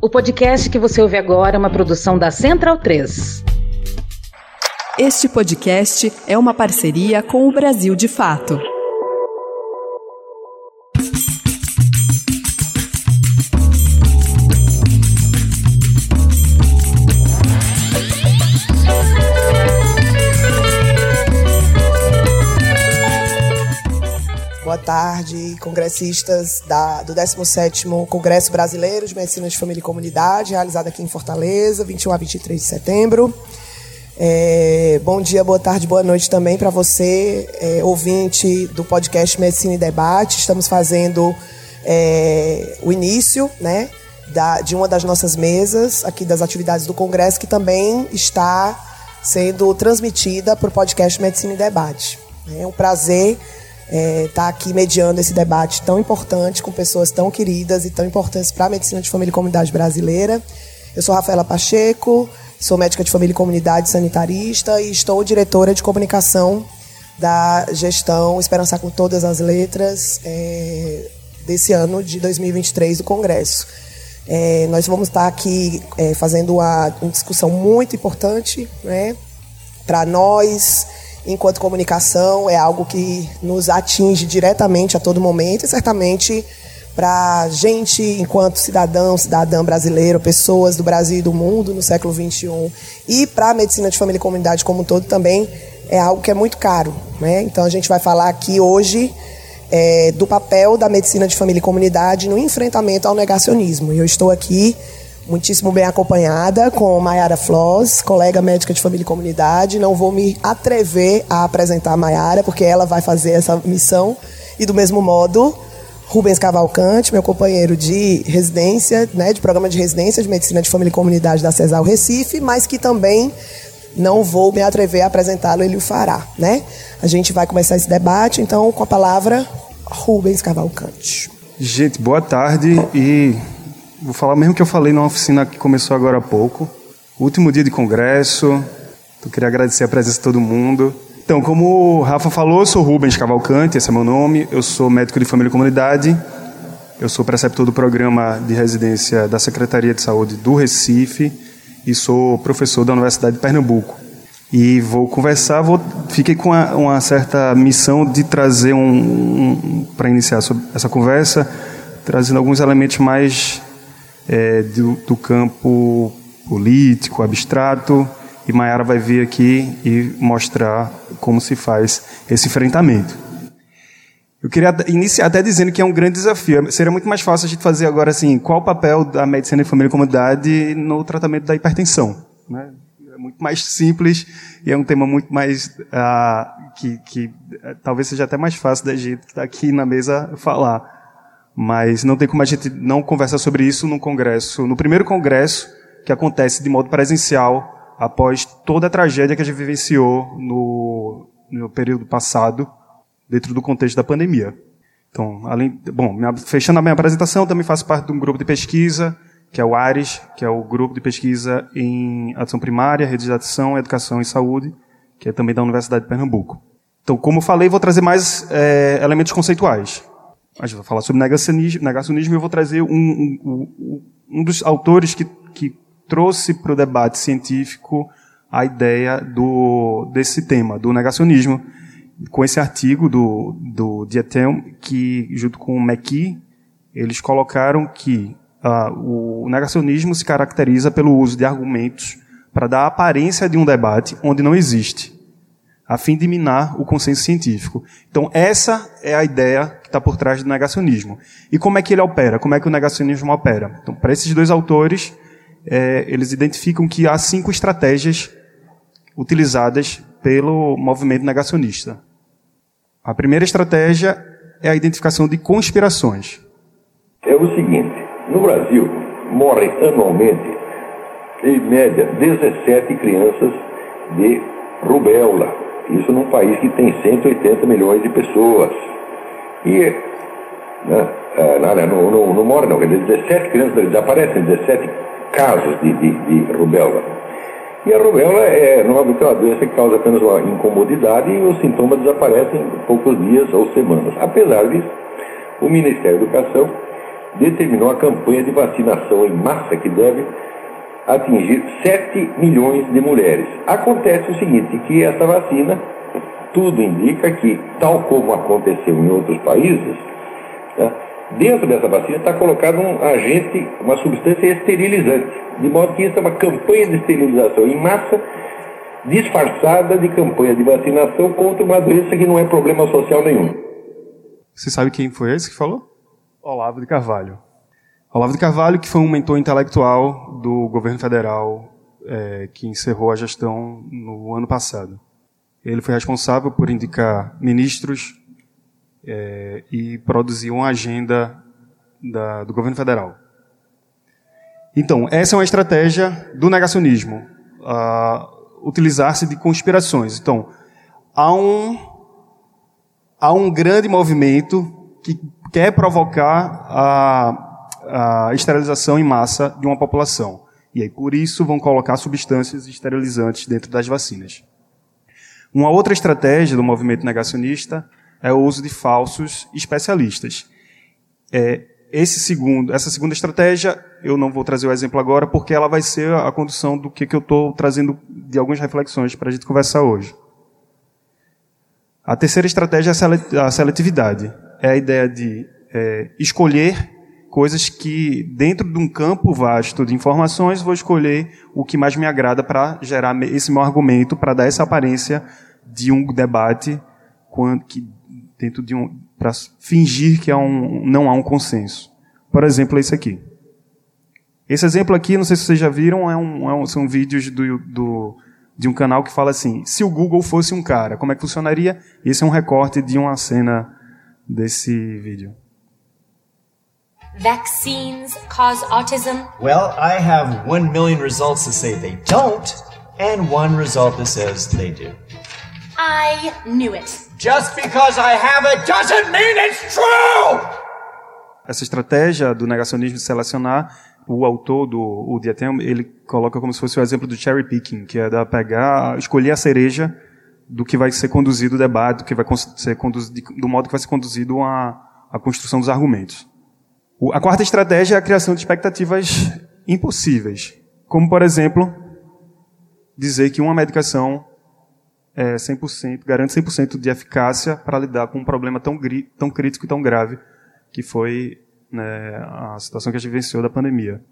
O podcast que você ouve agora é uma produção da Central 3. Este podcast é uma parceria com o Brasil de Fato. Tarde, congressistas da, do 17º Congresso Brasileiro de Medicina de Família e Comunidade, realizado aqui em Fortaleza, 21 a 23 de setembro. É, bom dia, boa tarde, boa noite também para você, é, ouvinte do podcast Medicina e Debate. Estamos fazendo é, o início né, da, de uma das nossas mesas aqui das atividades do Congresso, que também está sendo transmitida para o podcast Medicina e Debate. É um prazer estar é, tá aqui mediando esse debate tão importante com pessoas tão queridas e tão importantes para a medicina de família e comunidade brasileira. Eu sou Rafaela Pacheco, sou médica de família e comunidade sanitarista e estou diretora de comunicação da gestão Esperançar com Todas as Letras é, desse ano de 2023 do Congresso. É, nós vamos estar aqui é, fazendo uma, uma, discussão muito importante né, para nós, enquanto comunicação, é algo que nos atinge diretamente a todo momento e certamente para a gente, enquanto cidadão, cidadã brasileiro, pessoas do Brasil e do mundo no século XXI, e para a medicina de família e comunidade como um todo também, é algo que é muito caro. Né? Então a gente vai falar aqui hoje é, do papel da medicina de família e comunidade no enfrentamento ao negacionismo. E eu estou aqui muitíssimo bem acompanhada com Maiara Floss, colega médica de família e comunidade. Não vou me atrever a apresentar a Maiara, porque ela vai fazer essa missão. E do mesmo modo, Rubens Cavalcante, meu companheiro de residência, né, de programa de residência de medicina de família e comunidade da CESAL Recife, mas que também não vou me atrever a apresentá-lo, ele o fará, né? A gente vai começar esse debate, então, com a palavra, Rubens Cavalcante. Gente, boa tarde e Vou falar mesmo que eu falei numa oficina que começou agora há pouco. Último dia de congresso. Eu queria agradecer a presença de todo mundo. Então, como o Rafa falou, eu sou Rubens Cavalcante, esse é meu nome. Eu sou médico de família e comunidade. Eu sou preceptor do programa de residência da Secretaria de Saúde do Recife e sou professor da Universidade de Pernambuco. E vou conversar, vou, fiquei com uma, uma certa missão de trazer um, um para iniciar essa conversa, trazendo alguns elementos mais é, do, do, campo político, abstrato, e Mayara vai vir aqui e mostrar como se faz esse enfrentamento. Eu queria iniciar até dizendo que é um grande desafio. Seria muito mais fácil a gente fazer agora assim, qual o papel da medicina de família e comunidade no tratamento da hipertensão. Né? É muito mais simples e é um tema muito mais uh, que, que uh, talvez seja até mais fácil da gente que está aqui na mesa falar. Mas não tem como a gente não conversar sobre isso no congresso, no primeiro congresso que acontece de modo presencial após toda a tragédia que a gente vivenciou no, no período passado, dentro do contexto da pandemia. Então, além, bom, fechando a minha apresentação, também faço parte de um grupo de pesquisa, que é o ARES, que é o grupo de pesquisa em ação primária, rede de ação, educação e saúde, que é também da Universidade de Pernambuco. Então, como eu falei, vou trazer mais é, elementos conceituais a gente vai falar sobre negacionismo, negacionismo eu vou trazer um, um, um dos autores que, que trouxe para o debate científico a ideia do, desse tema, do negacionismo, com esse artigo do, do Dietem, que, junto com o McKee, eles colocaram que uh, o negacionismo se caracteriza pelo uso de argumentos para dar a aparência de um debate onde não existe a fim de minar o consenso científico. Então, essa é a ideia que está por trás do negacionismo. E como é que ele opera? Como é que o negacionismo opera? Então, para esses dois autores, é, eles identificam que há cinco estratégias utilizadas pelo movimento negacionista. A primeira estratégia é a identificação de conspirações. É o seguinte: no Brasil, morrem anualmente, em média, 17 crianças de rubéola, isso num país que tem 180 milhões de pessoas. E né, não, morre não, quer dizer, 17 crianças desaparecem, 17 casos de, de, de rubéola. E a rubéola é normalmente uma doença que causa apenas uma incomodidade e os sintomas desaparecem em poucos dias ou semanas. Apesar disso, o Ministério da Educação determinou a campanha de vacinação em massa que deve atingir 7 milhões de mulheres. Acontece o seguinte, que essa vacina, tudo indica que, tal como aconteceu em outros países, né, dentro dessa vacina está colocado um agente, uma substância esterilizante, de modo que isso é uma campanha de esterilização em massa disfarçada de campanha de vacinação contra uma doença que não é problema social nenhum. Você sabe quem foi esse que falou? Olavo de Carvalho. Olavo de Carvalho, que foi um mentor intelectual do governo federal é, que encerrou a gestão no ano passado. Ele foi responsável por indicar ministros é, e produzir uma agenda da, do governo federal. Então, essa é uma estratégia do negacionismo, utilizar-se de conspirações. Então, há um, há um grande movimento que quer provocar a a esterilização em massa de uma população. E aí, por isso, vão colocar substâncias esterilizantes dentro das vacinas. Uma outra estratégia do movimento negacionista é o uso de falsos especialistas. É, esse segundo, essa segunda estratégia, eu não vou trazer o exemplo agora, porque ela vai ser a condução do que, que eu estou trazendo de algumas reflexões para a gente conversar hoje. A terceira estratégia é a seletividade. É a ideia de é, escolher coisas que, dentro de um campo vasto de informações, vou escolher o que mais me agrada para gerar esse meu argumento, para dar essa aparência de um debate que, dentro de um, para fingir que há um, não há um consenso. Por exemplo, esse aqui. Esse exemplo aqui, não sei se vocês já viram, é um, é um, são vídeos do, do, de um canal que fala assim: se o Google fosse um cara, como é que funcionaria? Esse é um recorte de uma cena desse vídeo. Vaccines cause autism? Well, I have one million results to say they don't, and one result that says they do. I knew it. Just because I have it doesn't mean it's true! Essa estratégia do negacionismo de selecionar, o autor do o Diatem, ele coloca como se fosse o exemplo do cherry picking, que é da pegar, escolher a cereja do que vai ser conduzido o debate, do que vai ser conduzido, do modo que vai ser conduzido a, a construção dos argumentos. A quarta estratégia é a criação de expectativas impossíveis, como, por exemplo, dizer que uma medicação é 100%, garante 100% de eficácia para lidar com um problema tão, tão crítico e tão grave que foi né, a situação que a gente venceu da pandemia.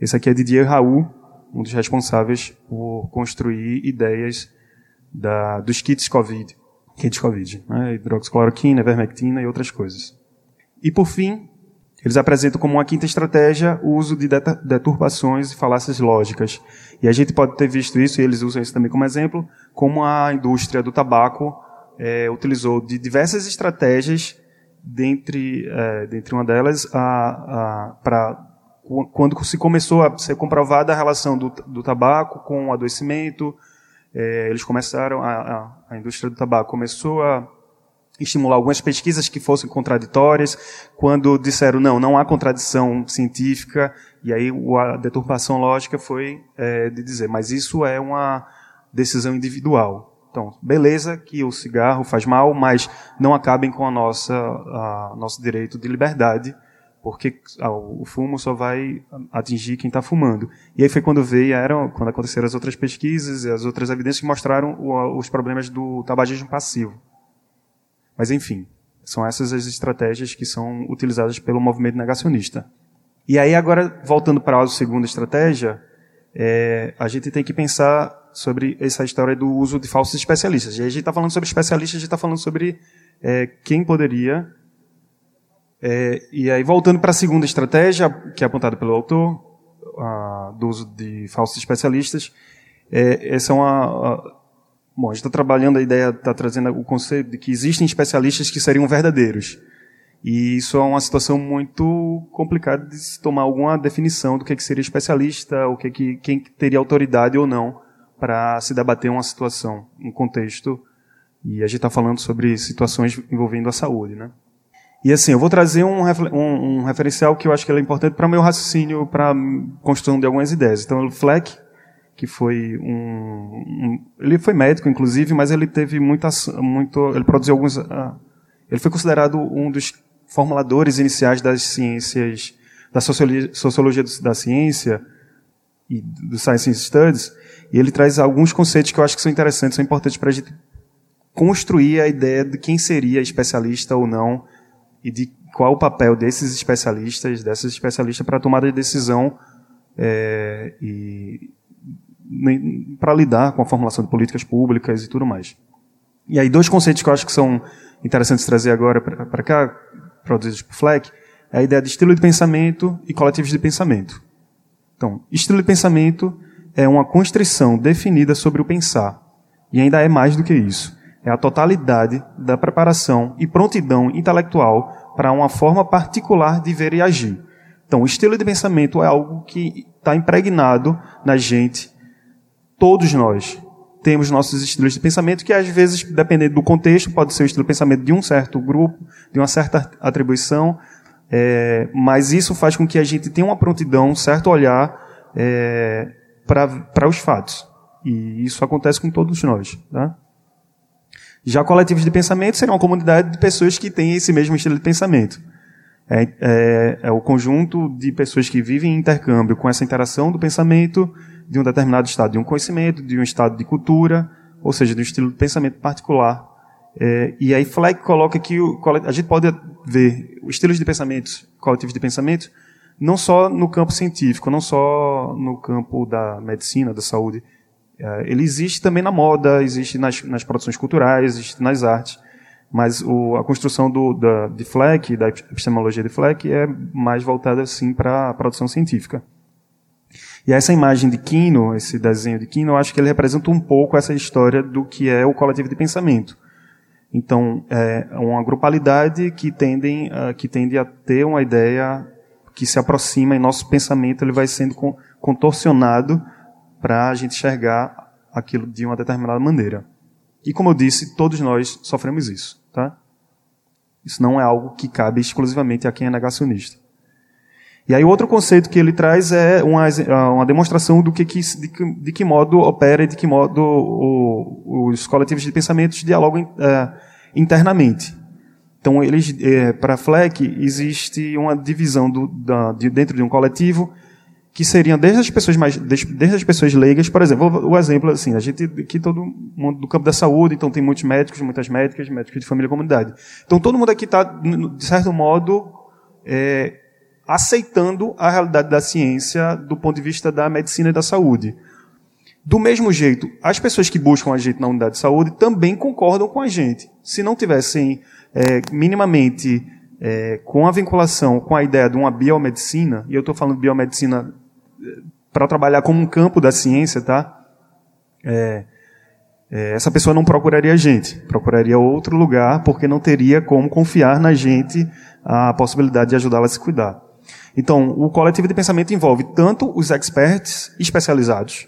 Esse aqui é Didier Raul, um dos responsáveis por construir ideias da, dos kits COVID, kits COVID, né, hidroxicloroquina, ivermectina e outras coisas. E por fim, eles apresentam como uma quinta estratégia o uso de deturpações e falácias lógicas. E a gente pode ter visto isso, e eles usam isso também como exemplo, como a indústria do tabaco é, utilizou de diversas estratégias, dentre, é, dentre uma delas, para quando se começou a ser comprovada a relação do, do tabaco com o adoecimento, é, eles começaram, a, a, a indústria do tabaco começou a estimular algumas pesquisas que fossem contraditórias, quando disseram não, não há contradição científica, e aí a deturpação lógica foi é, de dizer, mas isso é uma decisão individual. Então, beleza que o cigarro faz mal, mas não acabem com a nossa a, nosso direito de liberdade, porque o fumo só vai atingir quem está fumando. E aí foi quando veio, era, quando aconteceram as outras pesquisas e as outras evidências que mostraram os problemas do tabagismo passivo. Mas enfim, são essas as estratégias que são utilizadas pelo movimento negacionista. E aí agora, voltando para a segunda estratégia, é, a gente tem que pensar sobre essa história do uso de falsos especialistas. E aí a gente está falando sobre especialistas, a gente está falando sobre é, quem poderia. É, e aí, voltando para a segunda estratégia, que é apontada pelo autor, a, do uso de falsos especialistas, é, essa é uma, Bom, a gente está trabalhando a ideia, está trazendo o conceito de que existem especialistas que seriam verdadeiros. E isso é uma situação muito complicada de se tomar alguma definição do que, é que seria especialista, o que, é que quem teria autoridade ou não para se debater uma situação, um contexto. E a gente está falando sobre situações envolvendo a saúde, né? E assim, eu vou trazer um, um, um referencial que eu acho que é importante para o meu raciocínio, para a construção de algumas ideias. Então, o Fleck, que foi um, um, ele foi médico inclusive, mas ele teve muita muito, ele produziu alguns, uh, ele foi considerado um dos formuladores iniciais das ciências da sociologia, sociologia da ciência e do Science Studies, e ele traz alguns conceitos que eu acho que são interessantes, são importantes para a gente construir a ideia de quem seria especialista ou não e de qual o papel desses especialistas, dessas especialistas para a tomada de decisão é, e para lidar com a formulação de políticas públicas e tudo mais. E aí dois conceitos que eu acho que são interessantes trazer agora para cá, produzidos por Fleck, é a ideia de estilo de pensamento e coletivos de pensamento. Então, estilo de pensamento é uma constrição definida sobre o pensar. E ainda é mais do que isso. É a totalidade da preparação e prontidão intelectual para uma forma particular de ver e agir. Então, o estilo de pensamento é algo que está impregnado na gente, todos nós temos nossos estilos de pensamento que às vezes, dependendo do contexto, pode ser o estilo de pensamento de um certo grupo, de uma certa atribuição, é, mas isso faz com que a gente tenha uma prontidão, um certo olhar é, para os fatos. E isso acontece com todos nós. Tá? Já coletivos de pensamento seriam uma comunidade de pessoas que têm esse mesmo estilo de pensamento. É, é, é, o conjunto de pessoas que vivem em intercâmbio com essa interação do pensamento de um determinado estado de um conhecimento, de um estado de cultura, ou seja, de um estilo de pensamento particular. É, e aí Fleck coloca que o, a gente pode ver os estilos de pensamento, coletivos de pensamento, não só no campo científico, não só no campo da medicina, da saúde. É, ele existe também na moda, existe nas, nas produções culturais, existe nas artes. Mas o, a construção do, da, de Fleck, da epistemologia de Fleck, é mais voltada, assim, para a produção científica. E essa imagem de Kino, esse desenho de Kino, eu acho que ele representa um pouco essa história do que é o coletivo de pensamento. Então, é uma grupalidade que, tendem, uh, que tende a ter uma ideia que se aproxima e nosso pensamento ele vai sendo contorcionado para a gente enxergar aquilo de uma determinada maneira. E como eu disse, todos nós sofremos isso, tá? Isso não é algo que cabe exclusivamente a quem é negacionista. E aí outro conceito que ele traz é uma, uma demonstração do que, que de, que, de, que modo opera e de que modo o, os coletivos de pensamentos dialogam é, internamente. Então, eles, é, para Fleck, existe uma divisão do, da, de, dentro de um coletivo que seriam desde as pessoas mais, desde as pessoas leigas, por exemplo, o exemplo assim, a gente aqui todo mundo do campo da saúde, então tem muitos médicos, muitas médicas, médicos de família e comunidade. Então todo mundo aqui está de certo modo é, aceitando a realidade da ciência do ponto de vista da medicina e da saúde. Do mesmo jeito, as pessoas que buscam a gente na unidade de saúde também concordam com a gente. Se não tivessem é, minimamente é, com a vinculação com a ideia de uma biomedicina, e eu estou falando de biomedicina é, para trabalhar como um campo da ciência, tá? É, é, essa pessoa não procuraria a gente, procuraria outro lugar, porque não teria como confiar na gente a possibilidade de ajudá-la a se cuidar. Então, o coletivo de pensamento envolve tanto os experts especializados,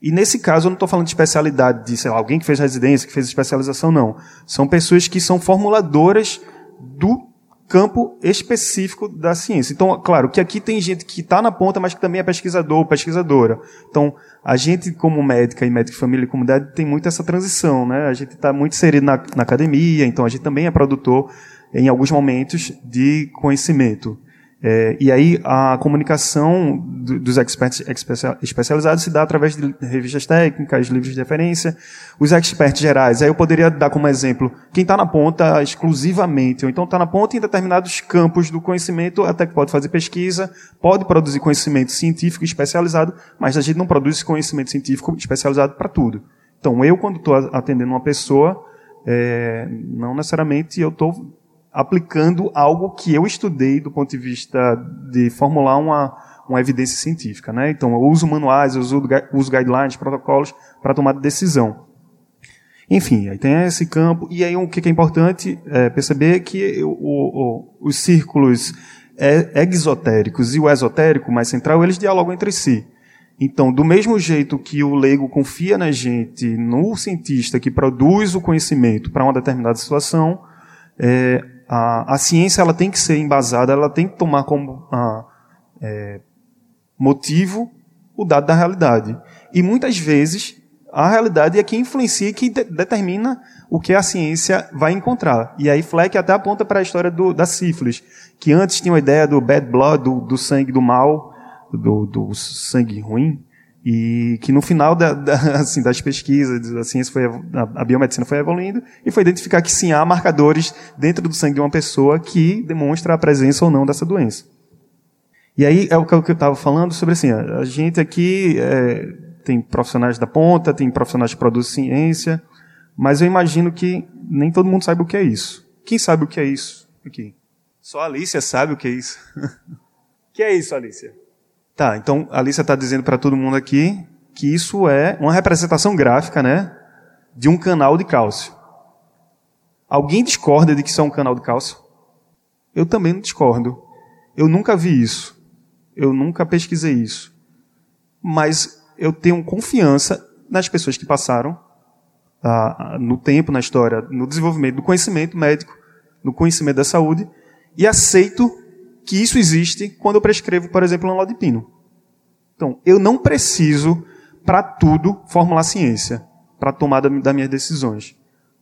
e nesse caso eu não estou falando de especialidade de, sei lá, alguém que fez residência, que fez especialização, não. São pessoas que são formuladoras do campo específico da ciência. Então, claro, que aqui tem gente que está na ponta, mas que também é pesquisador ou pesquisadora. Então, a gente, como médica e médico de família e comunidade, tem muito essa transição, né? A gente está muito inserido na, na academia, então a gente também é produtor, em alguns momentos, de conhecimento. É, e aí a comunicação do, dos experts especializados se dá através de revistas técnicas, livros de referência. Os experts gerais, aí eu poderia dar como exemplo quem está na ponta exclusivamente, ou então está na ponta em determinados campos do conhecimento, até que pode fazer pesquisa, pode produzir conhecimento científico especializado, mas a gente não produz conhecimento científico especializado para tudo. Então eu, quando estou atendendo uma pessoa, é, não necessariamente eu estou aplicando algo que eu estudei do ponto de vista de formular uma, uma evidência científica. Né? Então, eu uso manuais, eu uso, uso guidelines, protocolos para tomar decisão. Enfim, aí tem esse campo. E aí o que é importante é perceber que o, o, os círculos exotéricos e o esotérico mais central, eles dialogam entre si. Então, do mesmo jeito que o leigo confia na gente, no cientista que produz o conhecimento para uma determinada situação, é, a, a ciência ela tem que ser embasada, ela tem que tomar como a, é, motivo o dado da realidade. E muitas vezes a realidade é que influencia e que de determina o que a ciência vai encontrar. E aí Fleck até aponta para a história do, da sífilis, que antes tinha a ideia do bad blood, do, do sangue do mal, do, do, sangue ruim, e que no final da, da, assim, das pesquisas, a ciência foi, a biomedicina foi evoluindo e foi identificar que sim, há marcadores dentro do sangue de uma pessoa que demonstra a presença ou não dessa doença. E aí é o que eu estava falando sobre assim, a gente aqui é, tem profissionais da ponta, tem profissionais que produzem ciência, mas eu imagino que nem todo mundo sabe o que é isso. Quem sabe o que é isso aqui? Só a Alicia sabe o que é isso. O que é isso, Alicia? Tá, então a Alicia está dizendo para todo mundo aqui que isso é uma representação gráfica, né, de um canal de cálcio. Alguém discorda de que isso é um canal de cálcio? Eu também não discordo. Eu nunca vi isso. Eu nunca pesquisei isso. Mas eu tenho confiança nas pessoas que passaram ah, no tempo, na história, no desenvolvimento do conhecimento médico, no conhecimento da saúde, e aceito que isso existe quando eu prescrevo, por exemplo, um pino. Então, eu não preciso, para tudo, formular ciência, para tomar das minhas decisões.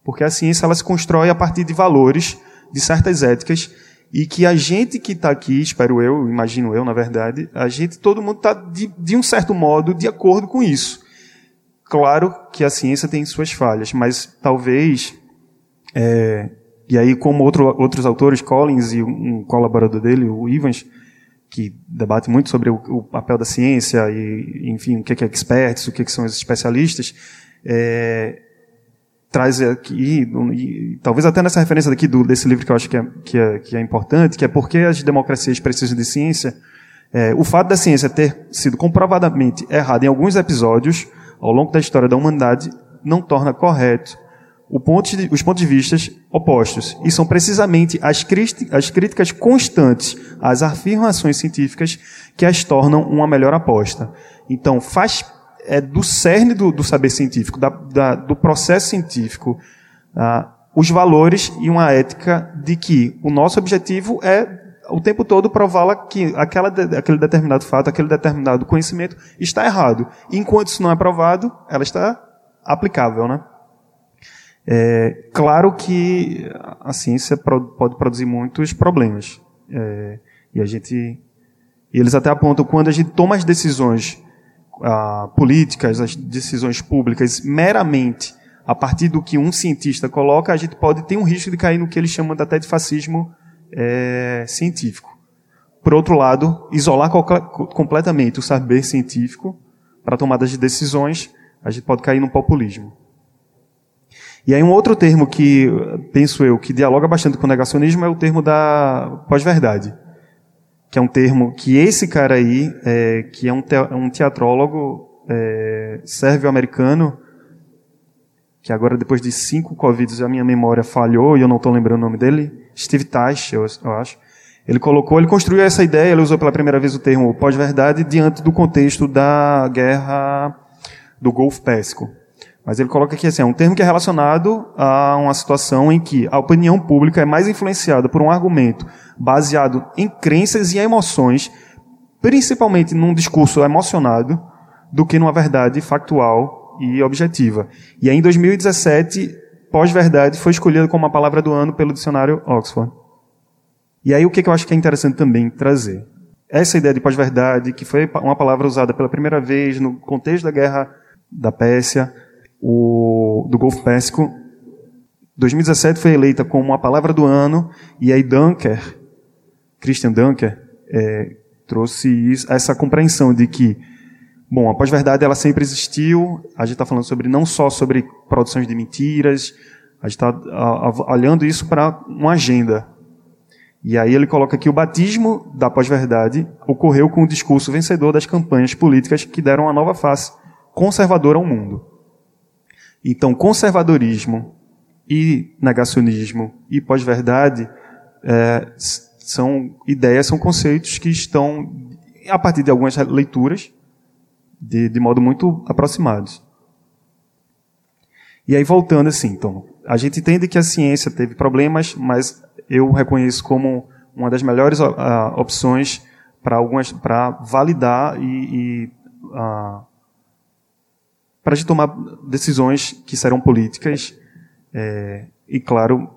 Porque a ciência ela se constrói a partir de valores, de certas éticas, e que a gente que está aqui, espero eu, imagino eu, na verdade, a gente, todo mundo está, de, de um certo modo, de acordo com isso. Claro que a ciência tem suas falhas, mas talvez, é, e aí como outro, outros autores, Collins e um colaborador dele, o Ivans, que debate muito sobre o, o papel da ciência e, enfim, o que é experts, o que, é que são os especialistas, é, traz aqui, e, talvez até nessa referência daqui do, desse livro que eu acho que é, que é, que é importante, que é porque as democracias precisam de ciência, é, o fato da ciência ter sido comprovadamente errada em alguns episódios ao longo da história da humanidade não torna correto ponto de, os pontos de vista opostos. E são precisamente as, as críticas constantes às afirmações científicas que as tornam uma melhor aposta. Então, faz é do cerne do, do saber científico, da, da, do processo científico, ah, os valores e uma ética de que o nosso objetivo é o tempo todo prová-la que aquela, aquele determinado fato, aquele determinado conhecimento está errado. Enquanto isso não é provado, ela está aplicável, né? É, claro que a ciência pode produzir muitos problemas. É, e a gente, eles até apontam quando a gente toma as decisões ah, políticas, as decisões públicas, meramente a partir do que um cientista coloca, a gente pode ter um risco de cair no que eles chamam até de fascismo é, científico. Por outro lado, isolar completamente o saber científico para tomadas de decisões, a gente pode cair no populismo. E aí um outro termo que, penso eu, que dialoga bastante com o negacionismo é o termo da pós-verdade que é um termo que esse cara aí, é, que é um, te, um teatrólogo é, sérvio-americano, que agora depois de cinco Covids a minha memória falhou e eu não estou lembrando o nome dele, Steve Teich, eu, eu, acho. Ele colocou, ele construiu essa ideia, ele usou pela primeira vez o termo pós-verdade diante do contexto da guerra do Golfo Pérsico. Mas ele coloca aqui assim, é um termo que é relacionado a uma situação em que a opinião pública é mais influenciada por um argumento baseado em crenças e emoções, principalmente num discurso emocionado, do que numa verdade factual e objetiva. E aí, em 2017, pós-verdade foi escolhida como a palavra do ano pelo dicionário Oxford. E aí, o que eu acho que é interessante também trazer? Essa ideia de pós-verdade, que foi uma palavra usada pela primeira vez no contexto da guerra da Pérsia, o, do Golfo Pérsico. 2017 foi eleita como a palavra do ano, e aí Dunker, Christian Dunker, é, trouxe isso, essa compreensão de que, bom, a pós-verdade ela sempre existiu, a gente está falando sobre não só sobre produções de mentiras, a gente está olhando isso para uma agenda. E aí ele coloca que o batismo da pós-verdade ocorreu com o discurso vencedor das campanhas políticas que deram uma nova face conservadora ao mundo. Então, conservadorismo e negacionismo e pós-verdade é, são ideias, são conceitos que estão, a partir de algumas leituras, de, de modo muito aproximados. E aí, voltando assim, então, a gente entende que a ciência teve problemas, mas eu reconheço como uma das melhores uh, opções para algumas para validar e, e uh, para a gente tomar decisões que serão políticas é, e, claro,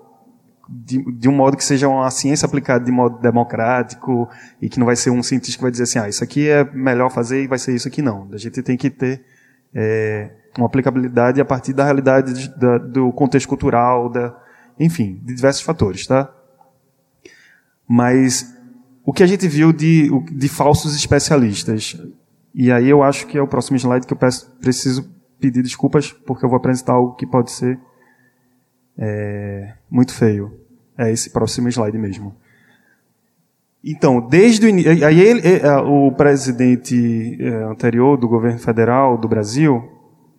de, de, um modo que seja uma ciência aplicada de modo democrático e que não vai ser um cientista que vai dizer assim, ah, isso aqui é melhor fazer e vai ser isso aqui não. A gente tem que ter é, uma aplicabilidade a partir da realidade de, da, do contexto cultural, da, enfim, de diversos fatores, tá? Mas o que a gente viu de, de falsos especialistas, e aí eu acho que é o próximo slide que eu peço, preciso pedir desculpas porque eu vou apresentar algo que pode ser é, muito feio. É esse próximo slide mesmo. Então, desde o início. Aí ele, é, o presidente é, anterior do governo federal do Brasil,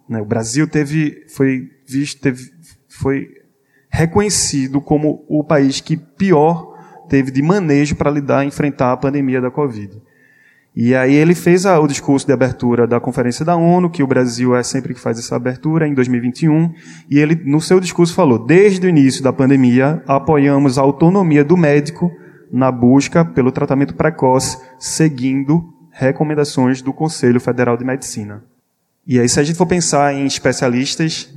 né, o Brasil teve, foi visto, teve, foi reconhecido como o país que pior teve de manejo para lidar, enfrentar a pandemia da Covid. E aí ele fez a, o discurso de abertura da Conferência da ONU, que o Brasil é sempre que faz essa abertura, em 2021, e ele, no seu discurso, falou: desde o início da pandemia, apoiamos a autonomia do médico na busca pelo tratamento precoce, seguindo recomendações do Conselho Federal de Medicina. E aí, se a gente for pensar em especialistas,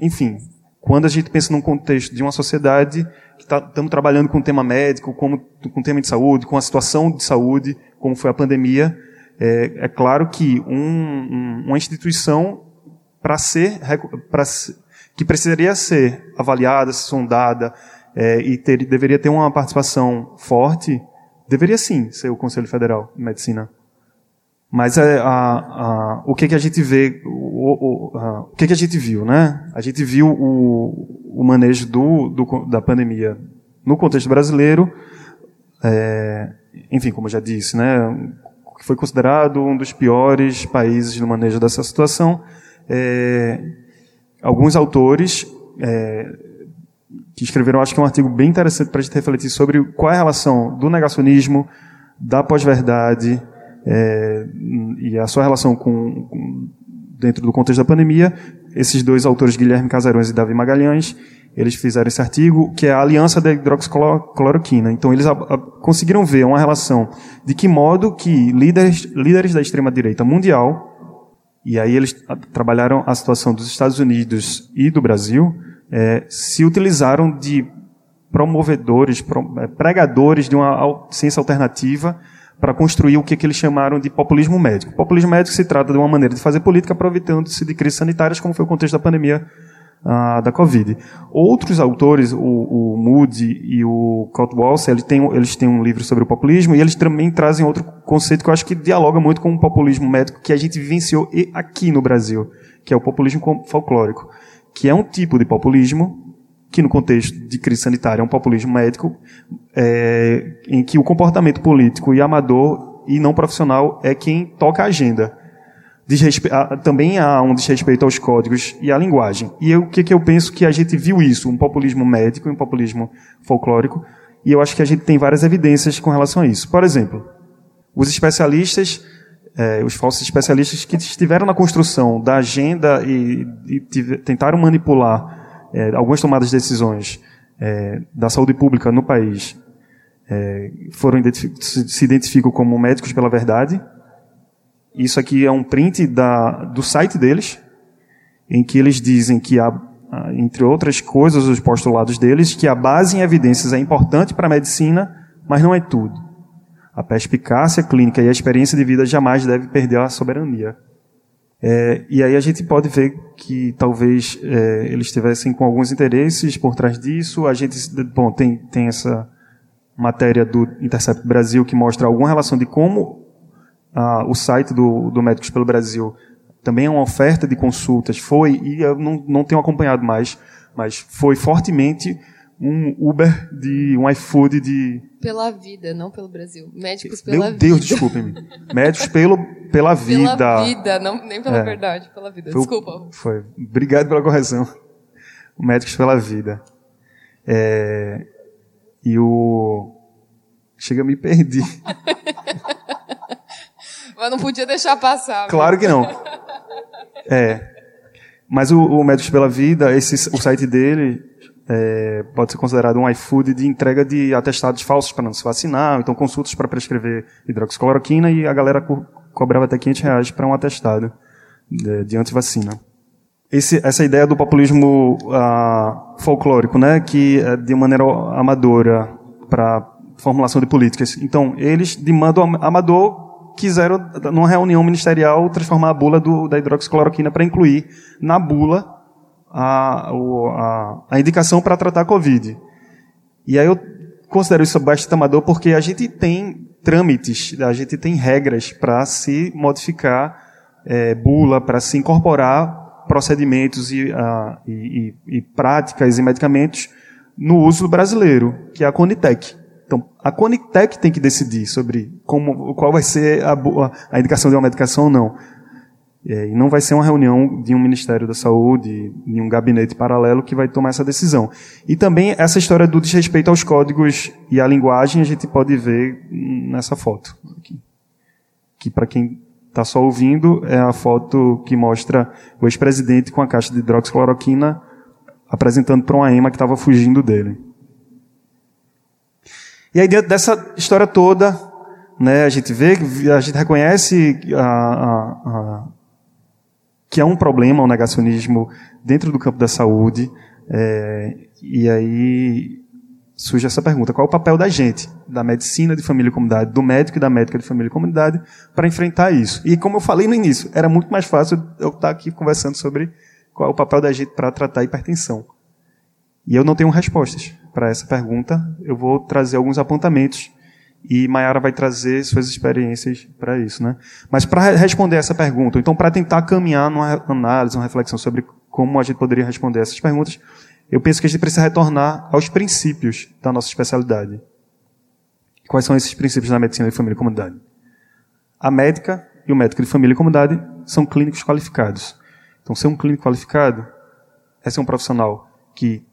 enfim, quando a gente pensa num contexto de uma sociedade que estamos tá, trabalhando com o tema médico, como, com o tema de saúde, com a situação de saúde, como foi a pandemia, é, é claro que um, um, uma instituição para ser, pra, que precisaria ser avaliada, sondada é, e ter, deveria ter uma participação forte, deveria sim ser o Conselho Federal de Medicina. Mas é, a, a, o que, que a gente vê, o, o, a, o que, que a gente viu, né? A gente viu o, o manejo do, do, da pandemia no contexto brasileiro, é, enfim, como eu já disse, né, foi considerado um dos piores países no manejo dessa situação. É, alguns autores é, que escreveram, acho que é um artigo bem interessante para a gente refletir sobre qual é a relação do negacionismo, da pós-verdade é, e a sua relação com, com, dentro do contexto da pandemia. Esses dois autores, Guilherme Casarões e Davi Magalhães, eles fizeram esse artigo, que é a aliança da hidroxicloroquina. Então, eles a, a, conseguiram ver uma relação de que modo que líderes, líderes da extrema-direita mundial, e aí eles a, trabalharam a situação dos Estados Unidos e do Brasil, é, se utilizaram de promovedores, pro, é, pregadores de uma ciência alternativa para construir o que, que, eles chamaram de populismo médico. Populismo médico se trata de uma maneira de fazer política aproveitando-se de crises sanitárias, como foi o contexto da pandemia ah, da Covid. Outros autores, o, o Moody e o Walsh, eles têm, eles têm um livro sobre o populismo e eles também trazem outro conceito que eu acho que dialoga muito com o populismo médico que a gente vivenciou aqui no Brasil, que é o populismo folclórico, que é um tipo de populismo que no contexto de crise sanitária é um populismo médico, é, em que o comportamento político e amador e não profissional é quem toca a agenda também há um desrespeito aos códigos e à linguagem. E o que, que eu penso que a gente viu isso, um populismo médico e um populismo folclórico, e eu acho que a gente tem várias evidências com relação a isso. Por exemplo, os especialistas, eh, os falsos especialistas que estiveram na construção da agenda e, e tentaram manipular eh, algumas tomadas de decisões eh, da saúde pública no país, foram se identificam como médicos pela verdade, isso aqui é um print da, do site deles, em que eles dizem que, há, entre outras coisas, os postulados deles, que a base em evidências é importante para a medicina, mas não é tudo. A perspicácia clínica e a experiência de vida jamais deve perder a soberania. É, e aí a gente pode ver que talvez é, eles estivessem com alguns interesses por trás disso. A gente, bom, tem, tem essa matéria do Intercept Brasil que mostra alguma relação de como ah, o site do, do Médicos pelo Brasil também é uma oferta de consultas. Foi, e eu não, não tenho acompanhado mais, mas foi fortemente um Uber de um iFood de pela vida, não pelo Brasil. Médicos pela Meu vida. Meu Deus, desculpe-me. Médicos pelo pela vida. Pela vida, não, nem pela é. verdade, pela vida. Foi, Desculpa. Foi. Obrigado pela correção. Médicos pela vida. É, e o chega me perdi. Mas não podia deixar passar. Claro que não. É. Mas o, o Médicos pela Vida, esse, o site dele é, pode ser considerado um iFood de entrega de atestados falsos para não se vacinar, então consultas para prescrever hidroxicloroquina e a galera co cobrava até 500 reais para um atestado de, de antivacina. esse, essa ideia do populismo uh, folclórico, né, que é de maneira amadora para formulação de políticas. Então, eles, de mando amador, quiseram, numa reunião ministerial, transformar a bula do, da hidroxicloroquina para incluir na bula a, a, a indicação para tratar a Covid. E aí eu considero isso bastante amador porque a gente tem trâmites, a gente tem regras para se modificar é, bula, para se incorporar procedimentos e, uh, e, e, e, práticas e medicamentos no uso brasileiro, que é a Conitec. Então, a Conitec tem que decidir sobre como, qual vai ser a, a indicação de uma medicação ou não. É, e não vai ser uma reunião de um Ministério da Saúde, de um gabinete paralelo que vai tomar essa decisão. E também essa história do desrespeito aos códigos e à linguagem a gente pode ver nessa foto. Aqui. Que para quem está só ouvindo é a foto que mostra o ex-presidente com a caixa de hidroxicloroquina apresentando para uma EMA que estava fugindo dele. E aí, dentro dessa história toda, né, a gente vê, a gente reconhece a, a, a, que é um problema o negacionismo dentro do campo da saúde. É, e aí surge essa pergunta: qual é o papel da gente, da medicina de família e comunidade, do médico e da médica de família e comunidade, para enfrentar isso? E como eu falei no início, era muito mais fácil eu estar aqui conversando sobre qual é o papel da gente para tratar a hipertensão. E eu não tenho respostas para essa pergunta. Eu vou trazer alguns apontamentos e Mayara vai trazer suas experiências para isso, né? Mas para responder essa pergunta, então para tentar caminhar numa análise, uma reflexão sobre como a gente poderia responder essas perguntas, eu penso que a gente precisa retornar aos princípios da nossa especialidade. Quais são esses princípios da medicina de família e comunidade? A médica e o médico de família e comunidade são clínicos qualificados. Então, ser um clínico qualificado é ser um profissional que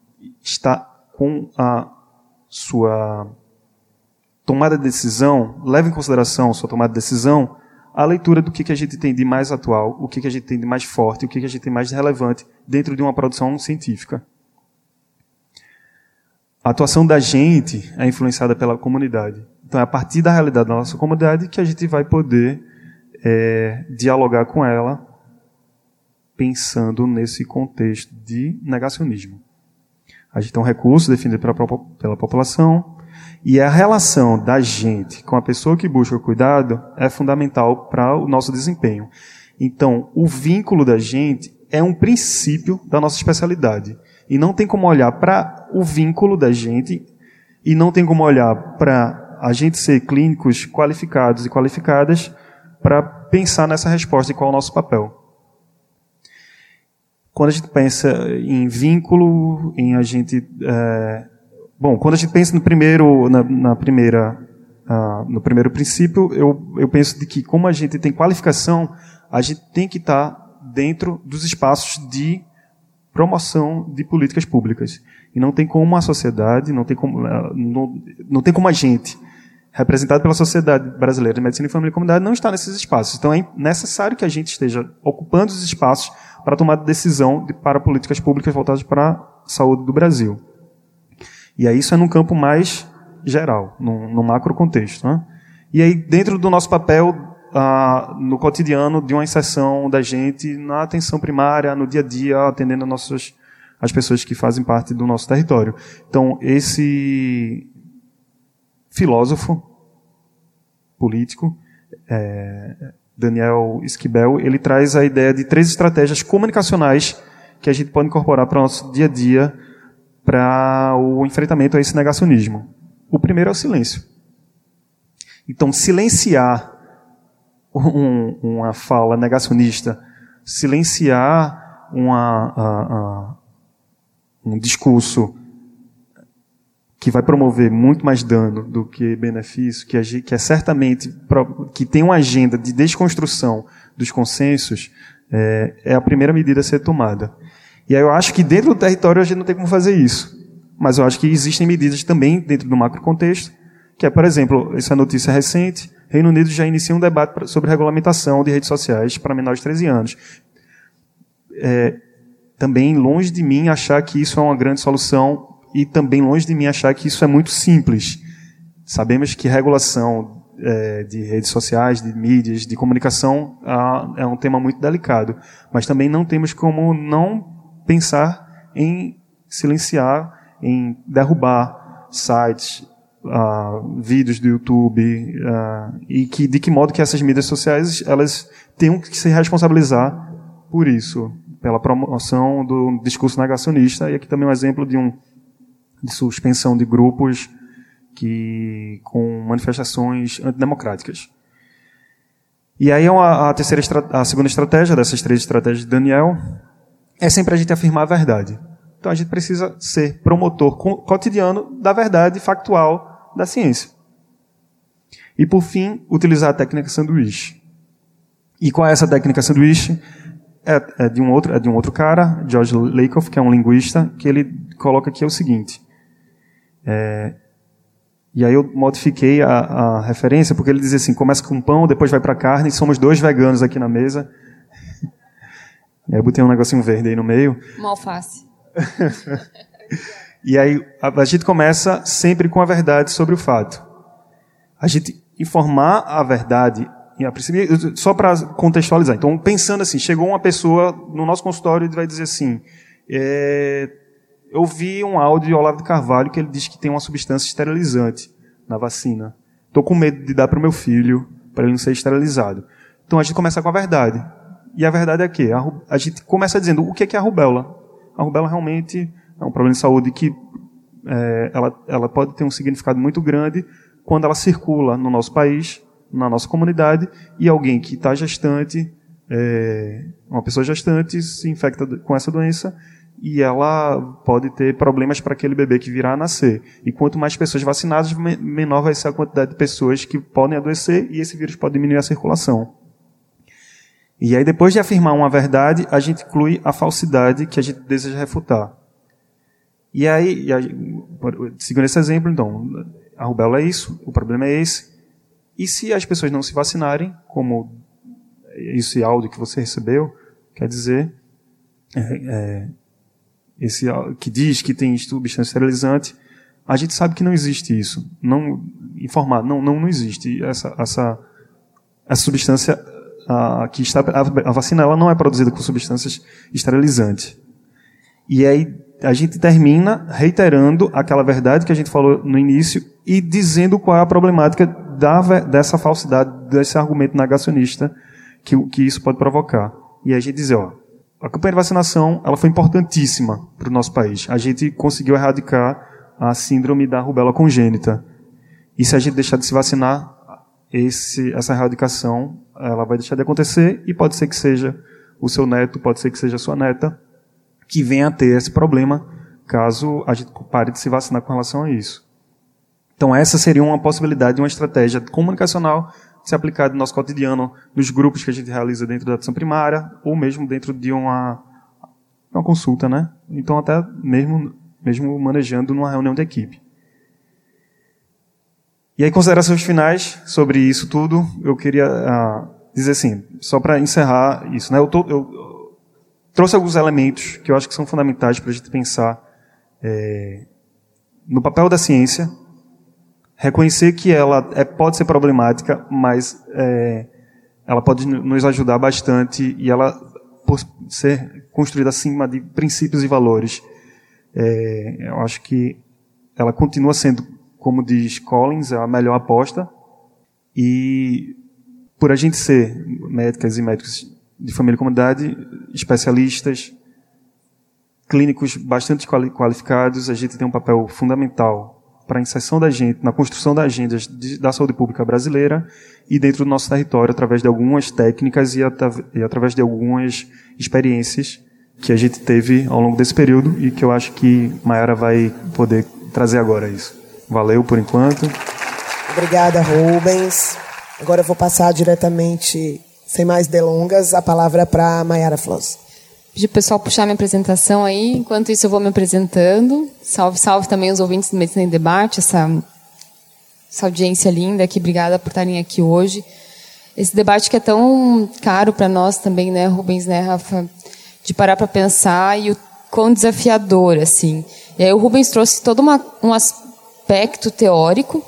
está com a sua tomada de decisão, leva em consideração sua tomada de decisão, a leitura do que, que a gente tem de mais atual, o que, que a gente tem de mais forte, o que, que a gente tem mais relevante dentro de uma produção científica. A atuação da gente é influenciada pela comunidade. Então é a partir da realidade da nossa comunidade que a gente vai poder é, dialogar com ela pensando nesse contexto de negacionismo. A gente tem um recurso definido pela, pela população e a relação da gente com a pessoa que busca o cuidado é fundamental para o nosso desempenho. Então, o vínculo da gente é um princípio da nossa especialidade. E não tem como olhar para o vínculo da gente e não tem como olhar para a gente ser clínicos qualificados e qualificadas para pensar nessa resposta e qual é o nosso papel. Quando a gente pensa em vínculo, em a gente. É, bom, quando a gente pensa no primeiro, na, na primeira, uh, no primeiro princípio, eu, eu penso de que como a gente tem qualificação, a gente tem que estar dentro dos espaços de promoção de políticas públicas. E não tem como a sociedade, não tem como, eh, não, não tem como a gente, representado pela Sociedade Brasileira de Medicina e Família e Comunidade, não estar nesses espaços. Então é necessário que a gente esteja ocupando os espaços para tomar decisão de, para políticas públicas voltadas para a saúde do Brasil. E aí isso é num campo mais geral, no, no macro contexto. Né? E aí, dentro do nosso papel ah, no cotidiano de uma inserção da gente na atenção primária, no dia a dia, atendendo nossas, as pessoas que fazem parte do nosso território. Então, esse filósofo político, é, Daniel Esquibel, ele traz a ideia de três estratégias comunicacionais que a gente pode incorporar para o nosso dia a dia para o enfrentamento a esse negacionismo. O primeiro é o silêncio. Então, silenciar um, uma fala negacionista, silenciar uma, um discurso que vai promover muito mais dano do que benefício, que, é, que é certamente que tem uma agenda de desconstrução dos consensos, é, é, a primeira medida a ser tomada. E aí eu acho que dentro do território a gente não tem como fazer isso. Mas eu acho que existem medidas também dentro do macro contexto, que é, por exemplo, essa notícia recente, Reino Unido já inicia um debate sobre regulamentação de redes sociais para menores de 13 anos. É, também longe de mim achar que isso é uma grande solução e também longe de mim achar que isso é muito simples. Sabemos que regulação é, de redes sociais, de mídias, de comunicação, é um tema muito delicado. Mas também não temos como não pensar em silenciar, em derrubar sites, uh, vídeos do YouTube uh, e que de que modo que essas mídias sociais elas tenham que se responsabilizar por isso, pela promoção do discurso negacionista e aqui também um exemplo de um de suspensão de grupos que com manifestações antidemocráticas. E aí a, a terceira a segunda estratégia dessas três estratégias de Daniel é sempre a gente afirmar a verdade. Então a gente precisa ser promotor cotidiano da verdade factual da ciência. E por fim, utilizar a técnica sanduíche. E qual é essa técnica sanduíche? É, é, de um outro, é de um outro cara, George Lakoff, que é um linguista, que ele coloca aqui é o seguinte. É, e aí eu modifiquei a, a, referência, porque ele dizia assim, começa com pão, depois vai para carne, somos dois veganos aqui na mesa. E aí eu botei um negocinho verde aí no meio. Uma alface. e aí a, gente começa sempre com a verdade sobre o fato. A gente informar a verdade, a princípio, só para contextualizar. Então, pensando assim, chegou uma pessoa no nosso consultório e vai dizer assim, é, eu vi um áudio de Olavo de Carvalho que ele diz que tem uma substância esterilizante na vacina. Estou com medo de dar para o meu filho, para ele não ser esterilizado. Então a gente começa com a verdade. E a verdade é que a, a gente começa dizendo o que é, a rubéola. A rubéola realmente é um problema de saúde que é, ela, ela pode ter um significado muito grande quando ela circula no nosso país, na nossa comunidade, e alguém que está gestante, é, uma pessoa gestante, se infecta com essa doença e ela pode ter problemas para aquele bebê que virá a nascer. E quanto mais pessoas vacinadas, menor vai ser a quantidade de pessoas que podem adoecer e esse vírus pode diminuir a circulação. E aí, depois de afirmar uma verdade, a gente inclui a falsidade que a gente deseja refutar. E aí, segundo esse exemplo, então, a rubéola é isso, o problema é esse. E se as pessoas não se vacinarem, como esse áudio que você recebeu, quer dizer, é, é, esse que diz que tem substância esterilizante, a gente sabe que não existe isso. Não informar, não, não, não existe essa essa essa substância a, que está a, a vacina ela não é produzida com substâncias esterilizantes. E aí a gente termina reiterando aquela verdade que a gente falou no início e dizendo qual é a problemática da, dessa falsidade, desse argumento negacionista que, que isso pode provocar. E aí a gente diz, ó, a campanha de vacinação ela foi importantíssima para o nosso país. A gente conseguiu erradicar a síndrome da rubéola congênita. E se a gente deixar de se vacinar, esse, essa erradicação ela vai deixar de acontecer e pode ser que seja o seu neto, pode ser que seja a sua neta, que venha a ter esse problema caso a gente pare de se vacinar com relação a isso. Então essa seria uma possibilidade, uma estratégia comunicacional ser aplicado no nosso cotidiano, nos grupos que a gente realiza dentro da atenção primária, ou mesmo dentro de uma, uma consulta, né? Então, até mesmo, mesmo manejando numa reunião de equipe. E aí, considerações finais sobre isso tudo, eu queria uh, dizer assim, só para encerrar isso, né? Eu, tô, eu, trouxe alguns elementos que eu acho que são fundamentais para a gente pensar é, no papel da ciência reconhecer que ela é, pode ser problemática, mas é, ela pode nos ajudar bastante e ela, por ser construída acima de princípios e valores, é, eu acho que ela continua sendo, como diz Collins, a melhor aposta. E por a gente ser médicas e médicos de família e comunidade, especialistas, clínicos bastante qualificados, a gente tem um papel fundamental para a inserção da gente na construção das agendas de, da saúde pública brasileira e dentro do nosso território através de algumas técnicas e, e através de algumas experiências que a gente teve ao longo desse período e que eu acho que Mayara vai poder trazer agora isso. Valeu por enquanto. Obrigada, Rubens. Agora eu vou passar diretamente, sem mais delongas, a palavra para Mayara Flores pedir o pessoal puxar minha apresentação aí. Enquanto isso, eu vou me apresentando. Salve, salve também os ouvintes do Medicina em Debate, essa, essa audiência linda aqui. Obrigada por estarem aqui hoje. Esse debate que é tão caro para nós também, né, Rubens, né, Rafa? De parar para pensar e o quão desafiador, assim. E aí o Rubens trouxe todo uma, um aspecto teórico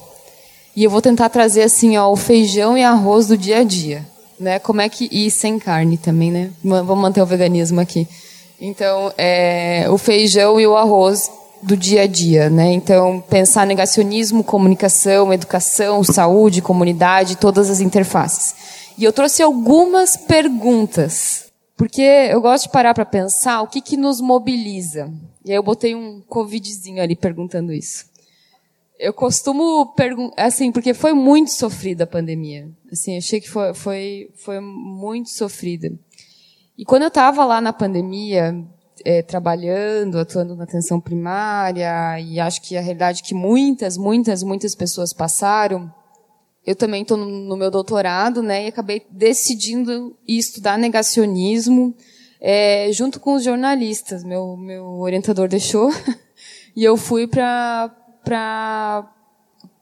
E eu vou tentar trazer assim, ó, o feijão e arroz do dia a dia, né? Como é que e sem carne também, né? Vamos manter o veganismo aqui. Então, é, o feijão e o arroz do dia a dia, né? Então, pensar negacionismo, comunicação, educação, saúde, comunidade, todas as interfaces. E eu trouxe algumas perguntas, porque eu gosto de parar para pensar o que, que nos mobiliza. E aí eu botei um covidzinho ali perguntando isso. Eu costumo perguntar, assim, porque foi muito sofrida a pandemia. Assim, achei que foi, foi, foi muito sofrida. E quando eu estava lá na pandemia, é, trabalhando, atuando na atenção primária, e acho que a realidade que muitas, muitas, muitas pessoas passaram, eu também estou no, meu doutorado, né, e acabei decidindo estudar negacionismo é, junto com os jornalistas. Meu, meu orientador deixou, e eu fui para para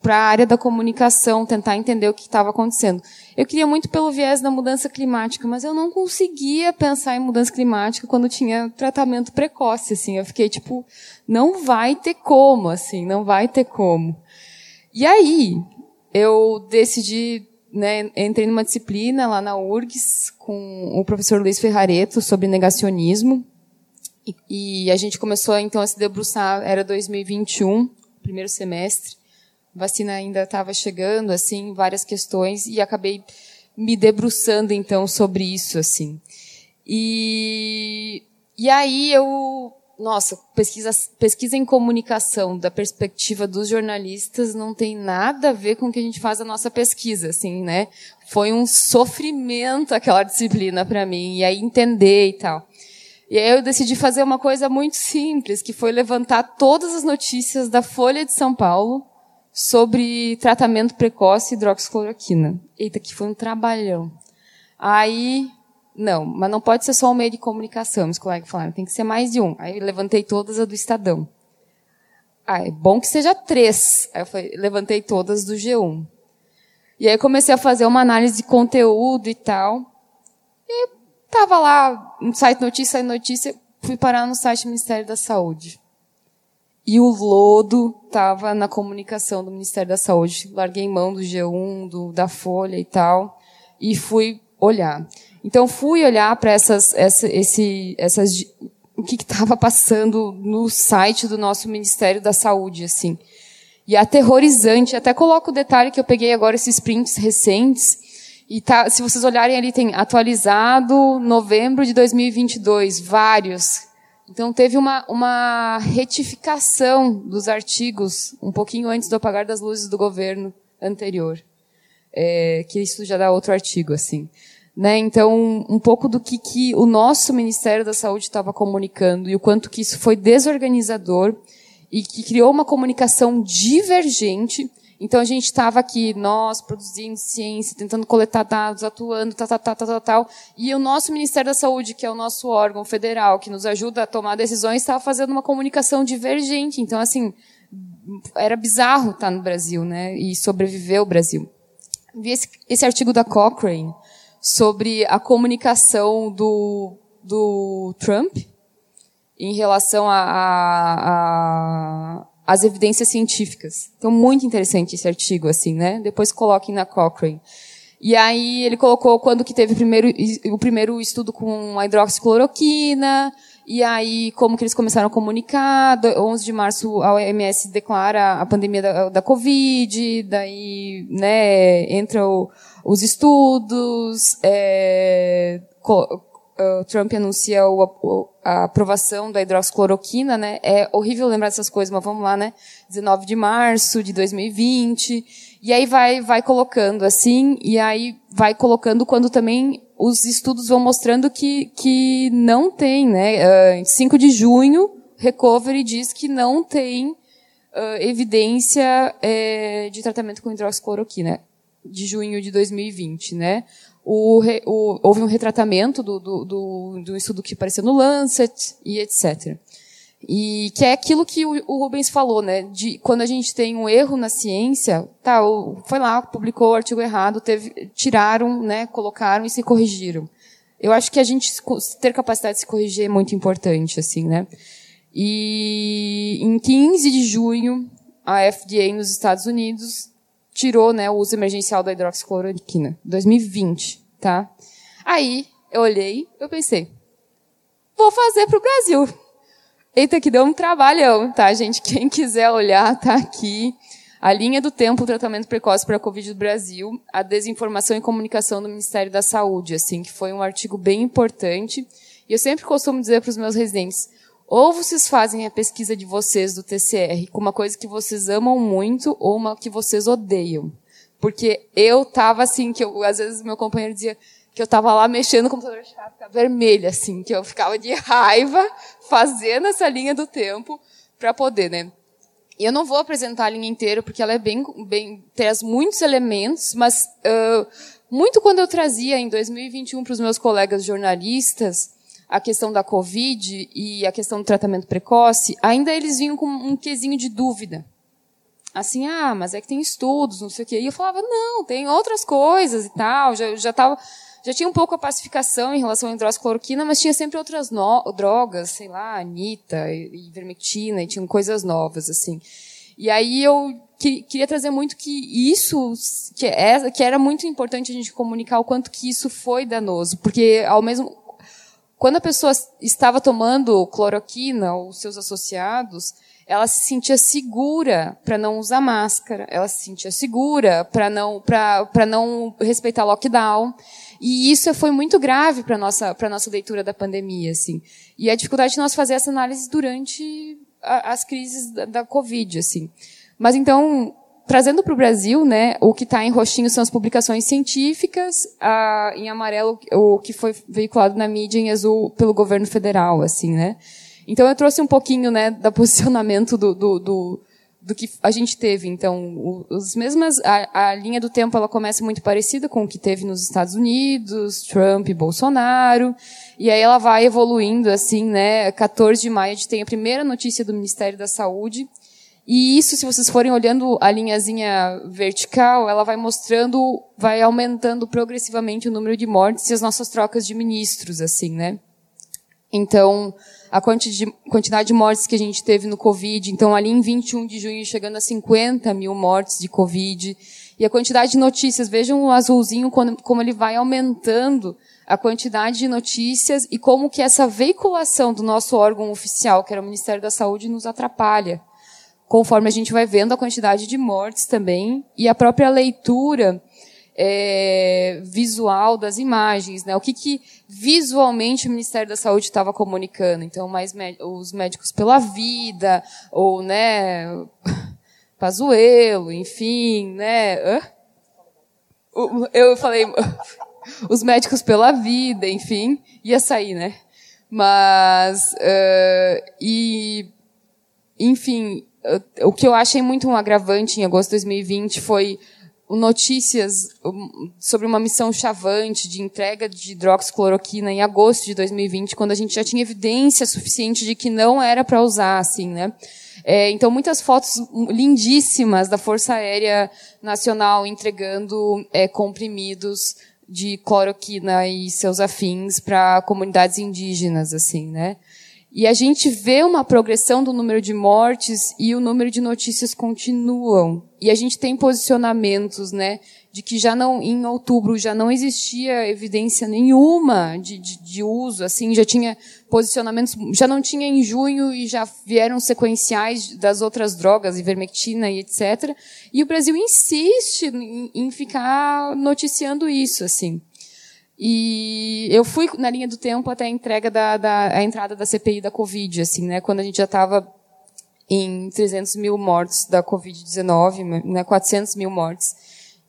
para a área da comunicação, tentar entender o que estava acontecendo. Eu queria muito pelo viés da mudança climática, mas eu não conseguia pensar em mudança climática quando tinha tratamento precoce, assim. Eu fiquei tipo, não vai ter como, assim, não vai ter como. E aí, eu decidi, né, entrei numa disciplina lá na URGS com o professor Luiz Ferrareto sobre negacionismo. E, e a gente começou então a se debruçar, era 2021, primeiro semestre vacina ainda estava chegando, assim, várias questões, e acabei me debruçando, então, sobre isso, assim. E, e aí eu, nossa, pesquisa, pesquisa em comunicação da perspectiva dos jornalistas não tem nada a ver com o que a gente faz a nossa pesquisa, assim, né? Foi um sofrimento aquela disciplina para mim, e aí entender e tal. E aí eu decidi fazer uma coisa muito simples, que foi levantar todas as notícias da Folha de São Paulo, sobre tratamento precoce de hidroxicloroquina. Eita, que foi um trabalhão. Aí, não, mas não pode ser só um meio de comunicação, os colegas falaram, tem que ser mais de um. Aí levantei todas a do Estadão. Ah, é bom que seja três. Aí eu falei, levantei todas do G1. E aí comecei a fazer uma análise de conteúdo e tal. E tava lá, site notícia, notícia, fui parar no site do Ministério da Saúde. E o lodo estava na comunicação do Ministério da Saúde. Larguei mão do G1, do, da Folha e tal, e fui olhar. Então fui olhar para essas, essa, esse, essas, o que estava passando no site do nosso Ministério da Saúde, assim. E é aterrorizante. Até coloco o detalhe que eu peguei agora esses prints recentes. E tá, se vocês olharem ali, tem atualizado novembro de 2022, vários então teve uma, uma retificação dos artigos um pouquinho antes do apagar das luzes do governo anterior. É, que isso já dá outro artigo, assim. Né? Então, um pouco do que, que o nosso Ministério da Saúde estava comunicando e o quanto que isso foi desorganizador e que criou uma comunicação divergente então a gente estava aqui, nós produzindo ciência, tentando coletar dados, atuando, tal, tal, tal, tal, tal, e o nosso Ministério da Saúde, que é o nosso órgão federal, que nos ajuda a tomar decisões, estava fazendo uma comunicação divergente. Então, assim, era bizarro estar no Brasil, né? E sobreviver o Brasil. Vi esse, esse artigo da Cochrane sobre a comunicação do, do Trump em relação a, a, a as evidências científicas. Então, muito interessante esse artigo, assim, né? Depois coloquem na Cochrane. E aí ele colocou quando que teve o primeiro, o primeiro estudo com a hidroxicloroquina, e aí como que eles começaram a comunicar. 11 de março a OMS declara a pandemia da, da Covid, daí né, entra os estudos, é, o Trump anuncia o, a aprovação da hidroxicloroquina, né? É horrível lembrar dessas coisas, mas vamos lá, né? 19 de março de 2020. E aí vai, vai colocando assim, e aí vai colocando quando também os estudos vão mostrando que, que não tem, né? Uh, 5 de junho, Recovery diz que não tem uh, evidência uh, de tratamento com hidroxicloroquina de junho de 2020, né? O, o, houve um retratamento do, do, do, do, estudo que apareceu no Lancet e etc. E que é aquilo que o, Rubens falou, né? De quando a gente tem um erro na ciência, tá, foi lá, publicou o artigo errado, teve, tiraram, né, colocaram e se corrigiram. Eu acho que a gente ter capacidade de se corrigir é muito importante, assim, né? E em 15 de junho, a FDA nos Estados Unidos tirou, né, o uso emergencial da hidroxicloroquina, 2020, tá? Aí eu olhei, eu pensei, vou fazer para o Brasil. Eita, que deu um trabalhão, tá, gente? Quem quiser olhar, tá aqui. A linha do tempo, o tratamento precoce para a Covid do Brasil, a desinformação e comunicação do Ministério da Saúde, assim, que foi um artigo bem importante. E eu sempre costumo dizer para os meus residentes, ou vocês fazem a pesquisa de vocês do TCR com uma coisa que vocês amam muito, ou uma que vocês odeiam. Porque eu tava assim, que eu, às vezes meu companheiro dizia que eu tava lá mexendo no computador e ficava vermelha, assim, que eu ficava de raiva fazendo essa linha do tempo para poder, né? E eu não vou apresentar a linha inteira, porque ela é bem, bem traz muitos elementos, mas uh, muito quando eu trazia em 2021 para os meus colegas jornalistas a questão da Covid e a questão do tratamento precoce, ainda eles vinham com um quesinho de dúvida. Assim, ah, mas é que tem estudos, não sei o quê. E eu falava, não, tem outras coisas e tal. Já, já tava, já tinha um pouco a pacificação em relação à hidroxicloroquina, mas tinha sempre outras no, drogas, sei lá, anita, ivermectina, e tinham coisas novas, assim. E aí eu que, queria trazer muito que isso, que, é, que era muito importante a gente comunicar o quanto que isso foi danoso, porque ao mesmo quando a pessoa estava tomando cloroquina ou seus associados, ela se sentia segura para não usar máscara, ela se sentia segura para não para não respeitar lockdown. E isso foi muito grave para nossa para nossa leitura da pandemia, assim. E a dificuldade de nós fazer essa análise durante a, as crises da, da Covid, assim. Mas então, trazendo para o Brasil, né, o que está em roxinho são as publicações científicas, a, em amarelo o que foi veiculado na mídia, em azul pelo governo federal, assim, né. Então eu trouxe um pouquinho, né, do posicionamento do, do, do do que a gente teve. Então, os mesmas a, a, linha do tempo ela começa muito parecida com o que teve nos Estados Unidos, Trump e Bolsonaro, e aí ela vai evoluindo assim, né? 14 de maio a gente tem a primeira notícia do Ministério da Saúde. E isso, se vocês forem olhando a linhazinha vertical, ela vai mostrando, vai aumentando progressivamente o número de mortes e as nossas trocas de ministros, assim, né? Então, a quantidade de mortes que a gente teve no Covid. Então, ali em 21 de junho, chegando a 50 mil mortes de Covid. E a quantidade de notícias, vejam o azulzinho como ele vai aumentando a quantidade de notícias e como que essa veiculação do nosso órgão oficial, que era o Ministério da Saúde, nos atrapalha. Conforme a gente vai vendo a quantidade de mortes também e a própria leitura é, visual das imagens, né? O que, que visualmente o Ministério da Saúde estava comunicando? Então, mais os médicos pela vida, ou né, Pazuelo, enfim, né? Hã? Eu falei os médicos pela vida, enfim, ia sair, né? Mas uh, e enfim, o que eu achei muito um agravante em agosto de 2020 foi notícias sobre uma missão chavante de entrega de hidroxicloroquina em agosto de 2020, quando a gente já tinha evidência suficiente de que não era para usar, assim, né? É, então, muitas fotos lindíssimas da Força Aérea Nacional entregando é, comprimidos de cloroquina e seus afins para comunidades indígenas, assim, né? E a gente vê uma progressão do número de mortes e o número de notícias continuam. E a gente tem posicionamentos, né, de que já não, em outubro, já não existia evidência nenhuma de, de, de uso, assim, já tinha posicionamentos, já não tinha em junho e já vieram sequenciais das outras drogas, ivermectina e etc. E o Brasil insiste em, em ficar noticiando isso, assim. E eu fui na linha do tempo até a entrega da, da a entrada da CPI da Covid, assim, né? Quando a gente já estava em 300 mil mortes da Covid-19, né? 400 mil mortes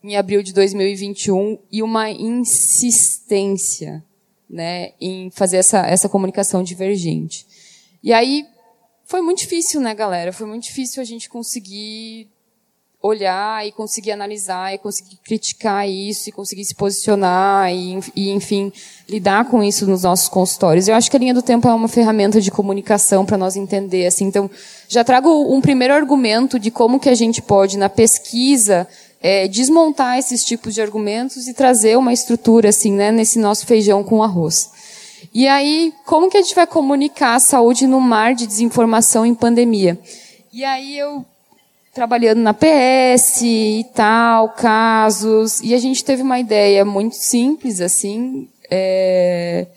em abril de 2021 e uma insistência, né? Em fazer essa essa comunicação divergente. E aí foi muito difícil, né, galera? Foi muito difícil a gente conseguir olhar e conseguir analisar e conseguir criticar isso e conseguir se posicionar e, e, enfim, lidar com isso nos nossos consultórios. Eu acho que a linha do tempo é uma ferramenta de comunicação para nós entender, assim. Então, já trago um primeiro argumento de como que a gente pode, na pesquisa, é, desmontar esses tipos de argumentos e trazer uma estrutura, assim, né, nesse nosso feijão com arroz. E aí, como que a gente vai comunicar a saúde no mar de desinformação em pandemia? E aí eu trabalhando na PS e tal, casos, e a gente teve uma ideia muito simples, assim, é,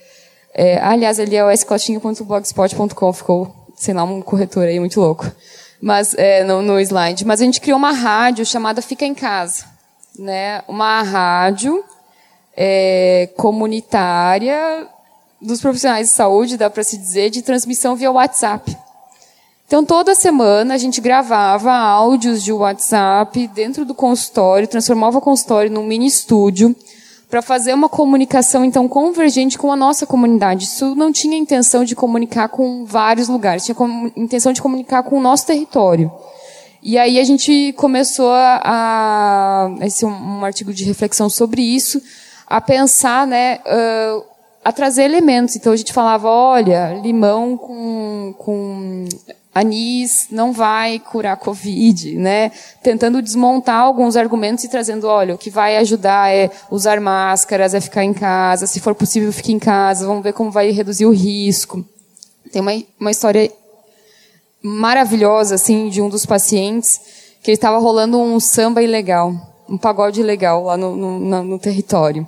é, aliás, ali é o escotinho.blogspot.com, ficou, sei lá, um corretor aí muito louco, mas é, no, no slide. Mas a gente criou uma rádio chamada Fica em Casa, né? Uma rádio é, comunitária dos profissionais de saúde, dá para se dizer, de transmissão via WhatsApp. Então, toda semana a gente gravava áudios de WhatsApp dentro do consultório, transformava o consultório num mini estúdio, para fazer uma comunicação, então, convergente com a nossa comunidade. Isso não tinha intenção de comunicar com vários lugares, tinha intenção de comunicar com o nosso território. E aí a gente começou a, a esse é um, um artigo de reflexão sobre isso, a pensar, né, uh, a trazer elementos. Então a gente falava, olha, limão com, com anis não vai curar Covid, né? Tentando desmontar alguns argumentos e trazendo, olha, o que vai ajudar é usar máscaras, é ficar em casa, se for possível, fique em casa, vamos ver como vai reduzir o risco. Tem uma, uma história maravilhosa, assim, de um dos pacientes, que ele estava rolando um samba ilegal, um pagode ilegal lá no, no, no território.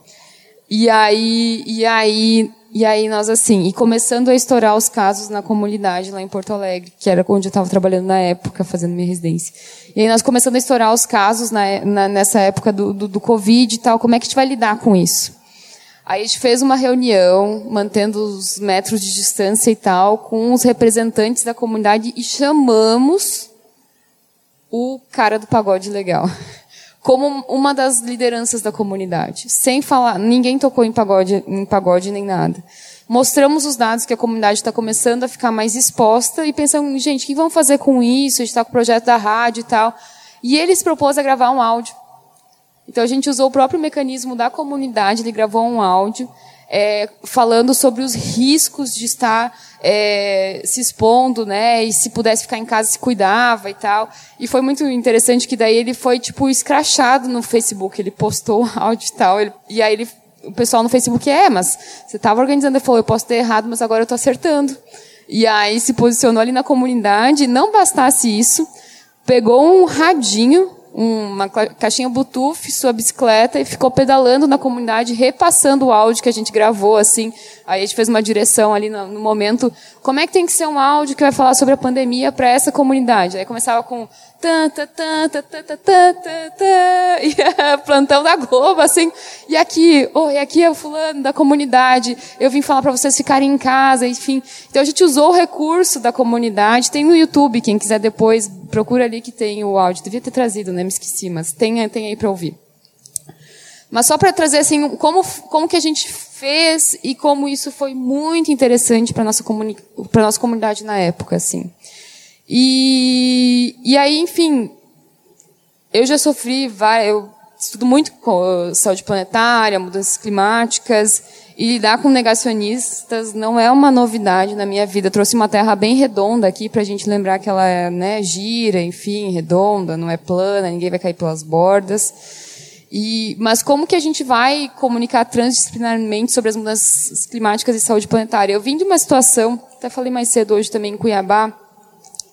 E aí, e aí e aí nós assim, e começando a estourar os casos na comunidade lá em Porto Alegre, que era onde eu estava trabalhando na época, fazendo minha residência. E aí nós começando a estourar os casos na, na, nessa época do, do, do Covid e tal, como é que a gente vai lidar com isso? Aí a gente fez uma reunião, mantendo os metros de distância e tal, com os representantes da comunidade e chamamos o cara do pagode legal como uma das lideranças da comunidade, sem falar, ninguém tocou em pagode, em pagode nem nada. Mostramos os dados que a comunidade está começando a ficar mais exposta e pensando, gente, o que vamos fazer com isso? A gente está com o projeto da rádio e tal. E ele se propôs a gravar um áudio. Então a gente usou o próprio mecanismo da comunidade, ele gravou um áudio é, falando sobre os riscos de estar é, se expondo, né? E se pudesse ficar em casa, se cuidava e tal. E foi muito interessante que daí ele foi, tipo, escrachado no Facebook. Ele postou áudio e tal. Ele, e aí ele, o pessoal no Facebook, é, mas você estava organizando. Ele falou, eu posso ter errado, mas agora eu estou acertando. E aí se posicionou ali na comunidade. Não bastasse isso, pegou um radinho uma caixinha Bluetooth, sua bicicleta e ficou pedalando na comunidade, repassando o áudio que a gente gravou, assim. Aí a gente fez uma direção ali no, no momento. Como é que tem que ser um áudio que vai falar sobre a pandemia para essa comunidade? Aí começava com tanta, tanta, tanta, tanta, tã, e é plantão da Globo, assim. E aqui, oh, e aqui é o fulano da comunidade. Eu vim falar para vocês ficarem em casa, enfim. Então a gente usou o recurso da comunidade. Tem no YouTube, quem quiser depois procura ali que tem o áudio. Devia ter trazido, né? Me esqueci, mas tem, tem aí para ouvir. Mas só para trazer assim como como que a gente fez e como isso foi muito interessante para nossa para nossa comunidade na época, assim. E, e aí, enfim, eu já sofri, eu estudo muito com saúde planetária, mudanças climáticas, e lidar com negacionistas não é uma novidade na minha vida. Eu trouxe uma terra bem redonda aqui para a gente lembrar que ela é né, gira, enfim, redonda, não é plana, ninguém vai cair pelas bordas. E, mas como que a gente vai comunicar transdisciplinarmente sobre as mudanças climáticas e saúde planetária? Eu vim de uma situação, até falei mais cedo hoje também em Cuiabá,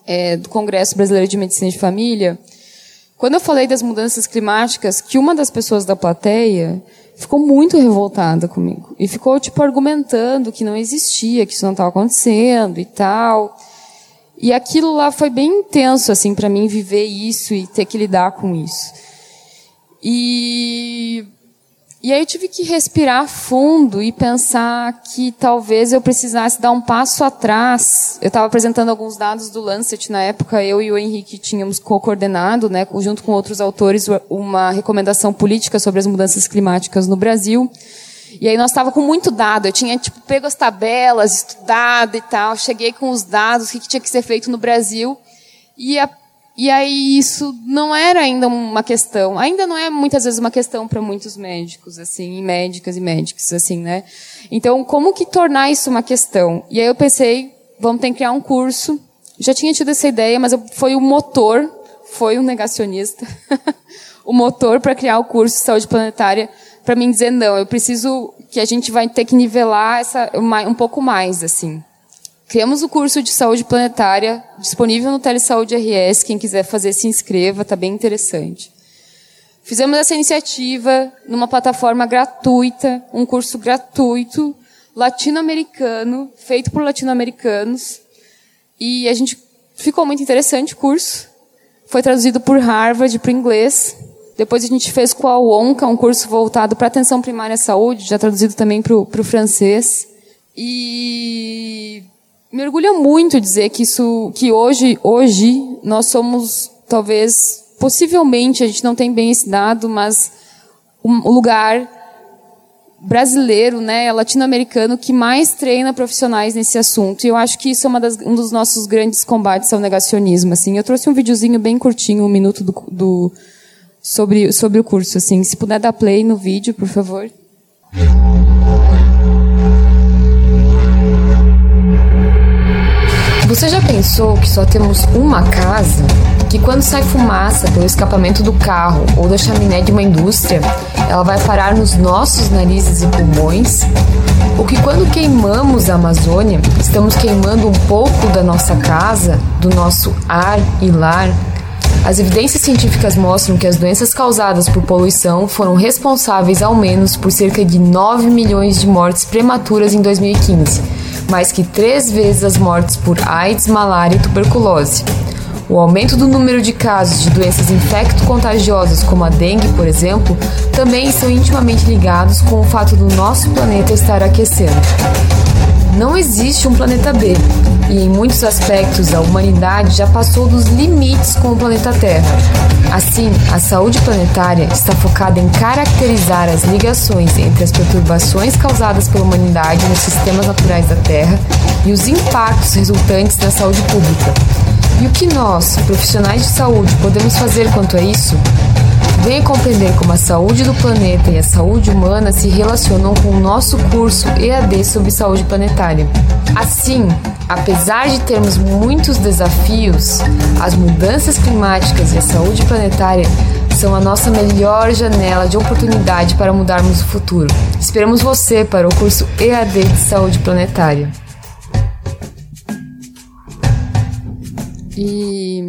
é, do Congresso Brasileiro de Medicina de Família, quando eu falei das mudanças climáticas, que uma das pessoas da plateia ficou muito revoltada comigo e ficou tipo argumentando que não existia, que isso não estava acontecendo e tal. E aquilo lá foi bem intenso assim para mim viver isso e ter que lidar com isso. E e aí eu tive que respirar fundo e pensar que talvez eu precisasse dar um passo atrás. Eu estava apresentando alguns dados do Lancet na época, eu e o Henrique tínhamos co-coordenado, né, junto com outros autores, uma recomendação política sobre as mudanças climáticas no Brasil. E aí nós estava com muito dado. Eu tinha tipo pego as tabelas, estudado e tal. Cheguei com os dados, o que, que tinha que ser feito no Brasil. E a e aí isso não era ainda uma questão, ainda não é muitas vezes uma questão para muitos médicos, assim, e médicas e médicos, assim, né? Então, como que tornar isso uma questão? E aí eu pensei, vamos ter que criar um curso. Já tinha tido essa ideia, mas eu, foi o motor, foi um negacionista, o motor para criar o curso de saúde planetária, para mim dizer não, eu preciso que a gente vai ter que nivelar essa um pouco mais, assim. Criamos o curso de saúde planetária, disponível no Telesaúde RS. Quem quiser fazer, se inscreva, está bem interessante. Fizemos essa iniciativa numa plataforma gratuita, um curso gratuito, latino-americano, feito por latino-americanos. E a gente ficou muito interessante o curso. Foi traduzido por Harvard para o inglês. Depois a gente fez com a ONCA, um curso voltado para atenção primária à saúde, já traduzido também para o francês. E me orgulha muito dizer que isso, que hoje, hoje nós somos talvez, possivelmente, a gente não tem bem esse dado, mas o lugar brasileiro, né, latino-americano que mais treina profissionais nesse assunto. E eu acho que isso é das, um dos nossos grandes combates ao negacionismo. Assim, eu trouxe um videozinho bem curtinho, um minuto do, do sobre sobre o curso. Assim, se puder dar play no vídeo, por favor. Você já pensou que só temos uma casa? Que quando sai fumaça pelo escapamento do carro ou da chaminé de uma indústria, ela vai parar nos nossos narizes e pulmões? Ou que quando queimamos a Amazônia, estamos queimando um pouco da nossa casa, do nosso ar e lar? As evidências científicas mostram que as doenças causadas por poluição foram responsáveis ao menos por cerca de 9 milhões de mortes prematuras em 2015 mais que três vezes as mortes por AIDS, malária e tuberculose. O aumento do número de casos de doenças infecto-contagiosas, como a dengue, por exemplo, também estão intimamente ligados com o fato do nosso planeta estar aquecendo. Não existe um planeta B, e em muitos aspectos a humanidade já passou dos limites com o planeta Terra. Assim, a saúde planetária está focada em caracterizar as ligações entre as perturbações causadas pela humanidade nos sistemas naturais da Terra e os impactos resultantes na saúde pública. E o que nós, profissionais de saúde, podemos fazer quanto a isso? Venha compreender como a saúde do planeta e a saúde humana se relacionam com o nosso curso EAD sobre saúde planetária. Assim, apesar de termos muitos desafios, as mudanças climáticas e a saúde planetária são a nossa melhor janela de oportunidade para mudarmos o futuro. Esperamos você para o curso EAD de Saúde Planetária. E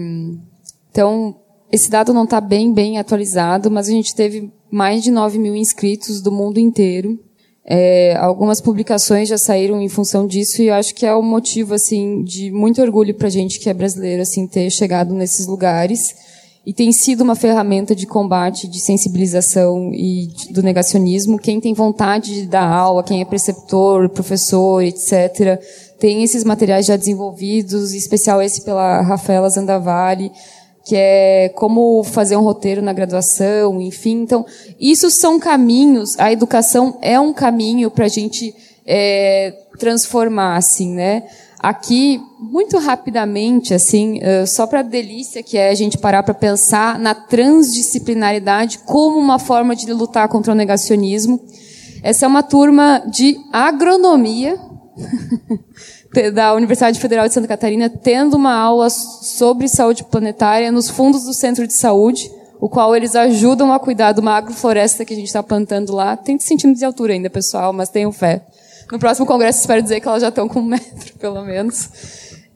então esse dado não está bem, bem atualizado, mas a gente teve mais de 9 mil inscritos do mundo inteiro. É, algumas publicações já saíram em função disso e eu acho que é um motivo assim de muito orgulho para a gente que é brasileiro assim ter chegado nesses lugares e tem sido uma ferramenta de combate, de sensibilização e do negacionismo. Quem tem vontade de dar aula, quem é preceptor, professor, etc., tem esses materiais já desenvolvidos, em especial esse pela Rafaela Zandavalli que é como fazer um roteiro na graduação, enfim. Então, isso são caminhos. A educação é um caminho para a gente é, transformar, assim, né? Aqui, muito rapidamente, assim, só para delícia que é a gente parar para pensar na transdisciplinaridade como uma forma de lutar contra o negacionismo. Essa é uma turma de agronomia da Universidade Federal de Santa Catarina tendo uma aula sobre saúde planetária nos fundos do centro de saúde, o qual eles ajudam a cuidar de uma agrofloresta que a gente está plantando lá. Tem centímetros de altura ainda, pessoal, mas tenham fé. No próximo congresso, espero dizer que elas já estão com um metro, pelo menos.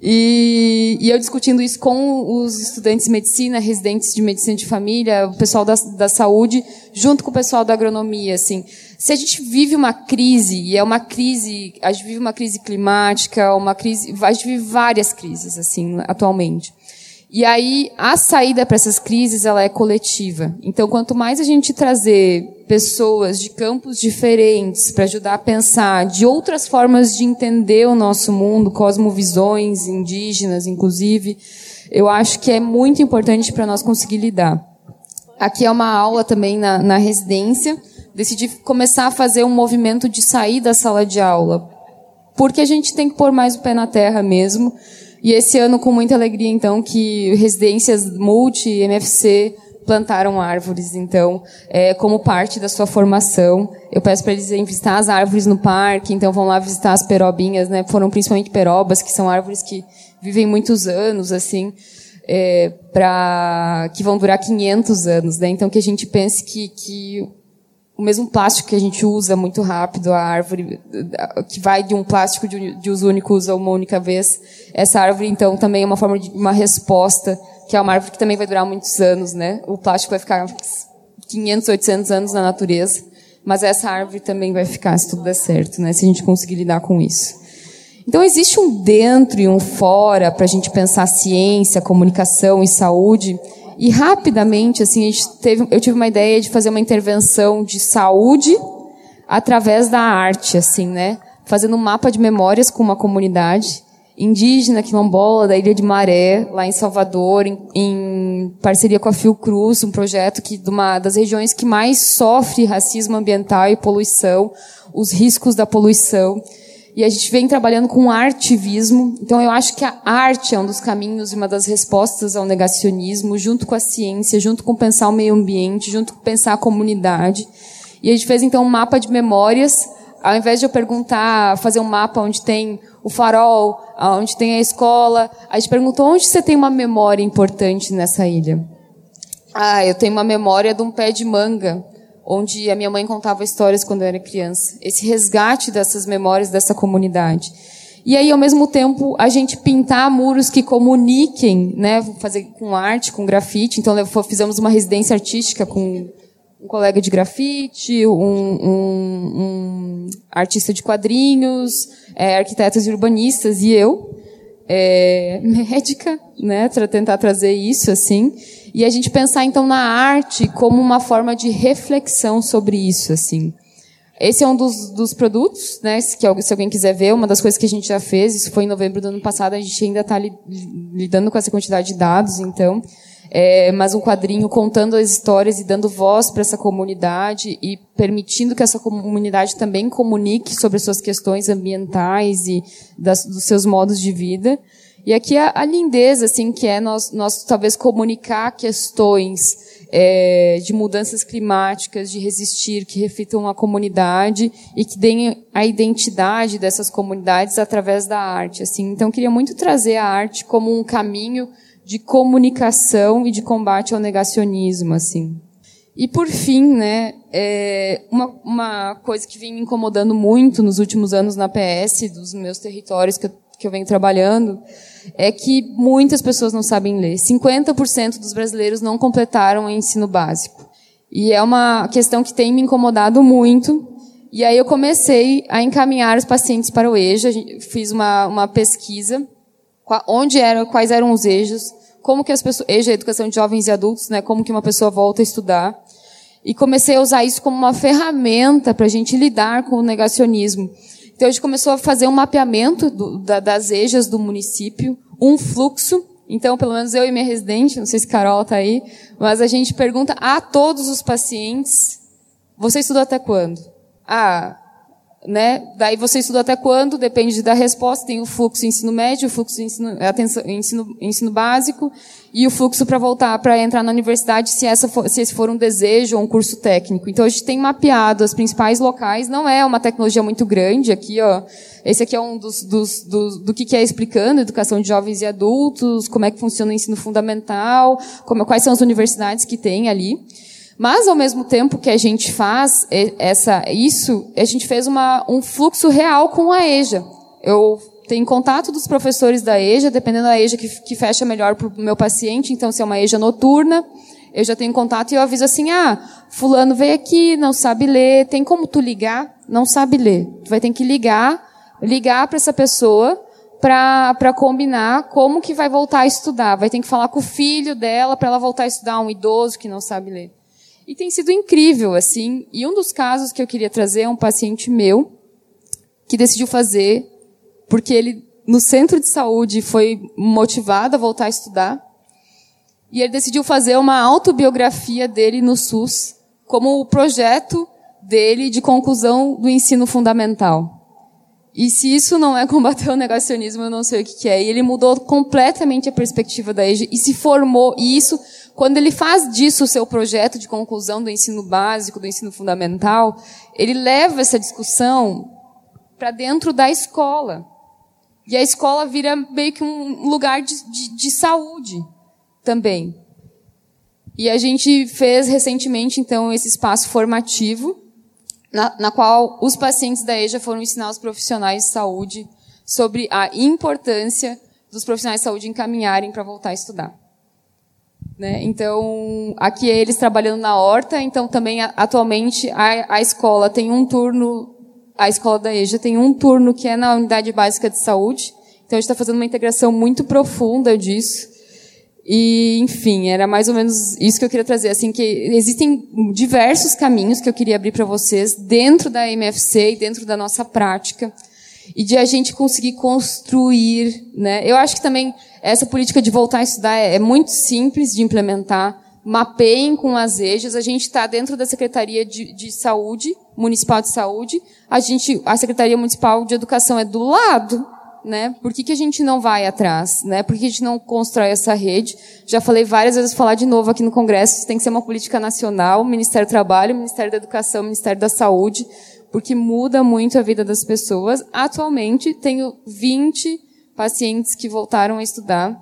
E, e, eu discutindo isso com os estudantes de medicina, residentes de medicina de família, o pessoal da, da saúde, junto com o pessoal da agronomia, assim. Se a gente vive uma crise, e é uma crise, a gente vive uma crise climática, uma crise, a gente vive várias crises, assim, atualmente. E aí, a saída para essas crises, ela é coletiva. Então, quanto mais a gente trazer pessoas de campos diferentes para ajudar a pensar de outras formas de entender o nosso mundo, cosmovisões indígenas, inclusive, eu acho que é muito importante para nós conseguir lidar. Aqui é uma aula também na, na residência. Decidi começar a fazer um movimento de sair da sala de aula, porque a gente tem que pôr mais o pé na terra mesmo e esse ano, com muita alegria, então, que residências multi, MFC, plantaram árvores. Então, é, como parte da sua formação, eu peço para eles irem visitar as árvores no parque. Então, vão lá visitar as perobinhas, né? Foram principalmente perobas, que são árvores que vivem muitos anos, assim, é, para que vão durar 500 anos, né? Então, que a gente pense que, que o mesmo plástico que a gente usa muito rápido, a árvore que vai de um plástico de, uso único usa uma única vez. Essa árvore, então, também é uma forma de uma resposta, que é uma árvore que também vai durar muitos anos, né? O plástico vai ficar 500, 800 anos na natureza, mas essa árvore também vai ficar se tudo der certo, né? Se a gente conseguir lidar com isso. Então existe um dentro e um fora para a gente pensar ciência, comunicação e saúde e rapidamente, assim, teve, eu tive uma ideia de fazer uma intervenção de saúde através da arte, assim, né? Fazendo um mapa de memórias com uma comunidade indígena quilombola da Ilha de Maré, lá em Salvador, em, em parceria com a Fiocruz, um projeto que de uma das regiões que mais sofre racismo ambiental e poluição, os riscos da poluição. E a gente vem trabalhando com artivismo. Então eu acho que a arte é um dos caminhos e uma das respostas ao negacionismo, junto com a ciência, junto com pensar o meio ambiente, junto com pensar a comunidade. E a gente fez então um mapa de memórias. Ao invés de eu perguntar, fazer um mapa onde tem o farol, onde tem a escola, a gente perguntou onde você tem uma memória importante nessa ilha. Ah, eu tenho uma memória de um pé de manga onde a minha mãe contava histórias quando eu era criança. Esse resgate dessas memórias dessa comunidade. E aí, ao mesmo tempo, a gente pintar muros que comuniquem, né? Fazer com arte, com grafite. Então, fizemos uma residência artística com um colega de grafite, um, um, um artista de quadrinhos, é, arquitetos e urbanistas e eu, é, médica, né? Para tentar trazer isso assim. E a gente pensar então na arte como uma forma de reflexão sobre isso, assim. Esse é um dos, dos produtos, né? Que, se alguém quiser ver, uma das coisas que a gente já fez, isso foi em novembro do ano passado, a gente ainda está li, lidando com essa quantidade de dados, então. É, mas um quadrinho contando as histórias e dando voz para essa comunidade e permitindo que essa comunidade também comunique sobre suas questões ambientais e das, dos seus modos de vida. E aqui a, a lindeza, assim, que é nós, nós talvez comunicar questões é, de mudanças climáticas, de resistir, que reflitam a comunidade e que deem a identidade dessas comunidades através da arte. Assim, então, queria muito trazer a arte como um caminho de comunicação e de combate ao negacionismo, assim. E por fim, né, é uma, uma coisa que vem me incomodando muito nos últimos anos na PS, dos meus territórios que eu, que eu venho trabalhando, é que muitas pessoas não sabem ler. 50% dos brasileiros não completaram o ensino básico. E é uma questão que tem me incomodado muito. E aí eu comecei a encaminhar os pacientes para o EJA. Fiz uma, uma pesquisa, onde eram, quais eram os EJAs, como que as pessoas, EJA, Educação de Jovens e Adultos, né, como que uma pessoa volta a estudar. E comecei a usar isso como uma ferramenta para a gente lidar com o negacionismo. Então a gente começou a fazer um mapeamento do, da, das EJAs do município, um fluxo. Então, pelo menos eu e minha residente, não sei se Carol está aí, mas a gente pergunta a todos os pacientes: você estudou até quando? Ah, né? Daí você estuda até quando? Depende da resposta. Tem o fluxo ensino médio, o fluxo ensino, atenção, ensino, ensino básico e o fluxo para voltar para entrar na universidade, se essa for, se esse for um desejo ou um curso técnico. Então a gente tem mapeado os principais locais. Não é uma tecnologia muito grande aqui, ó. Esse aqui é um dos, dos, dos do que, que é explicando educação de jovens e adultos, como é que funciona o ensino fundamental, como, quais são as universidades que tem ali. Mas, ao mesmo tempo que a gente faz essa, isso, a gente fez uma, um fluxo real com a EJA. Eu tenho contato dos professores da EJA, dependendo da EJA que, que fecha melhor para o meu paciente. Então, se é uma EJA noturna, eu já tenho contato e eu aviso assim, ah, fulano veio aqui, não sabe ler, tem como tu ligar? Não sabe ler. Tu vai ter que ligar, ligar para essa pessoa para combinar como que vai voltar a estudar. Vai ter que falar com o filho dela para ela voltar a estudar, um idoso que não sabe ler. E tem sido incrível, assim. E um dos casos que eu queria trazer é um paciente meu que decidiu fazer porque ele, no centro de saúde, foi motivado a voltar a estudar. E ele decidiu fazer uma autobiografia dele no SUS, como o projeto dele de conclusão do ensino fundamental. E se isso não é combater o negacionismo, eu não sei o que, é. E ele mudou completamente a perspectiva da EJA e se formou. E isso quando ele faz disso o seu projeto de conclusão do ensino básico, do ensino fundamental, ele leva essa discussão para dentro da escola. E a escola vira meio que um lugar de, de, de saúde também. E a gente fez recentemente, então, esse espaço formativo na, na qual os pacientes da EJA foram ensinar os profissionais de saúde sobre a importância dos profissionais de saúde encaminharem para voltar a estudar. Né? Então, aqui é eles trabalhando na horta, então também atualmente a, a escola tem um turno, a escola da EJA tem um turno que é na unidade básica de saúde, então a gente está fazendo uma integração muito profunda disso. E, enfim, era mais ou menos isso que eu queria trazer. Assim, que existem diversos caminhos que eu queria abrir para vocês dentro da MFC e dentro da nossa prática e de a gente conseguir construir, né? Eu acho que também essa política de voltar a estudar é, é muito simples de implementar. Mapeiem com as EJAs. A gente está dentro da Secretaria de, de, Saúde, Municipal de Saúde. A gente, a Secretaria Municipal de Educação é do lado, né? Por que, que a gente não vai atrás, né? Por que a gente não constrói essa rede? Já falei várias vezes, falar de novo aqui no Congresso. Isso tem que ser uma política nacional. Ministério do Trabalho, Ministério da Educação, Ministério da Saúde porque muda muito a vida das pessoas. Atualmente, tenho 20 pacientes que voltaram a estudar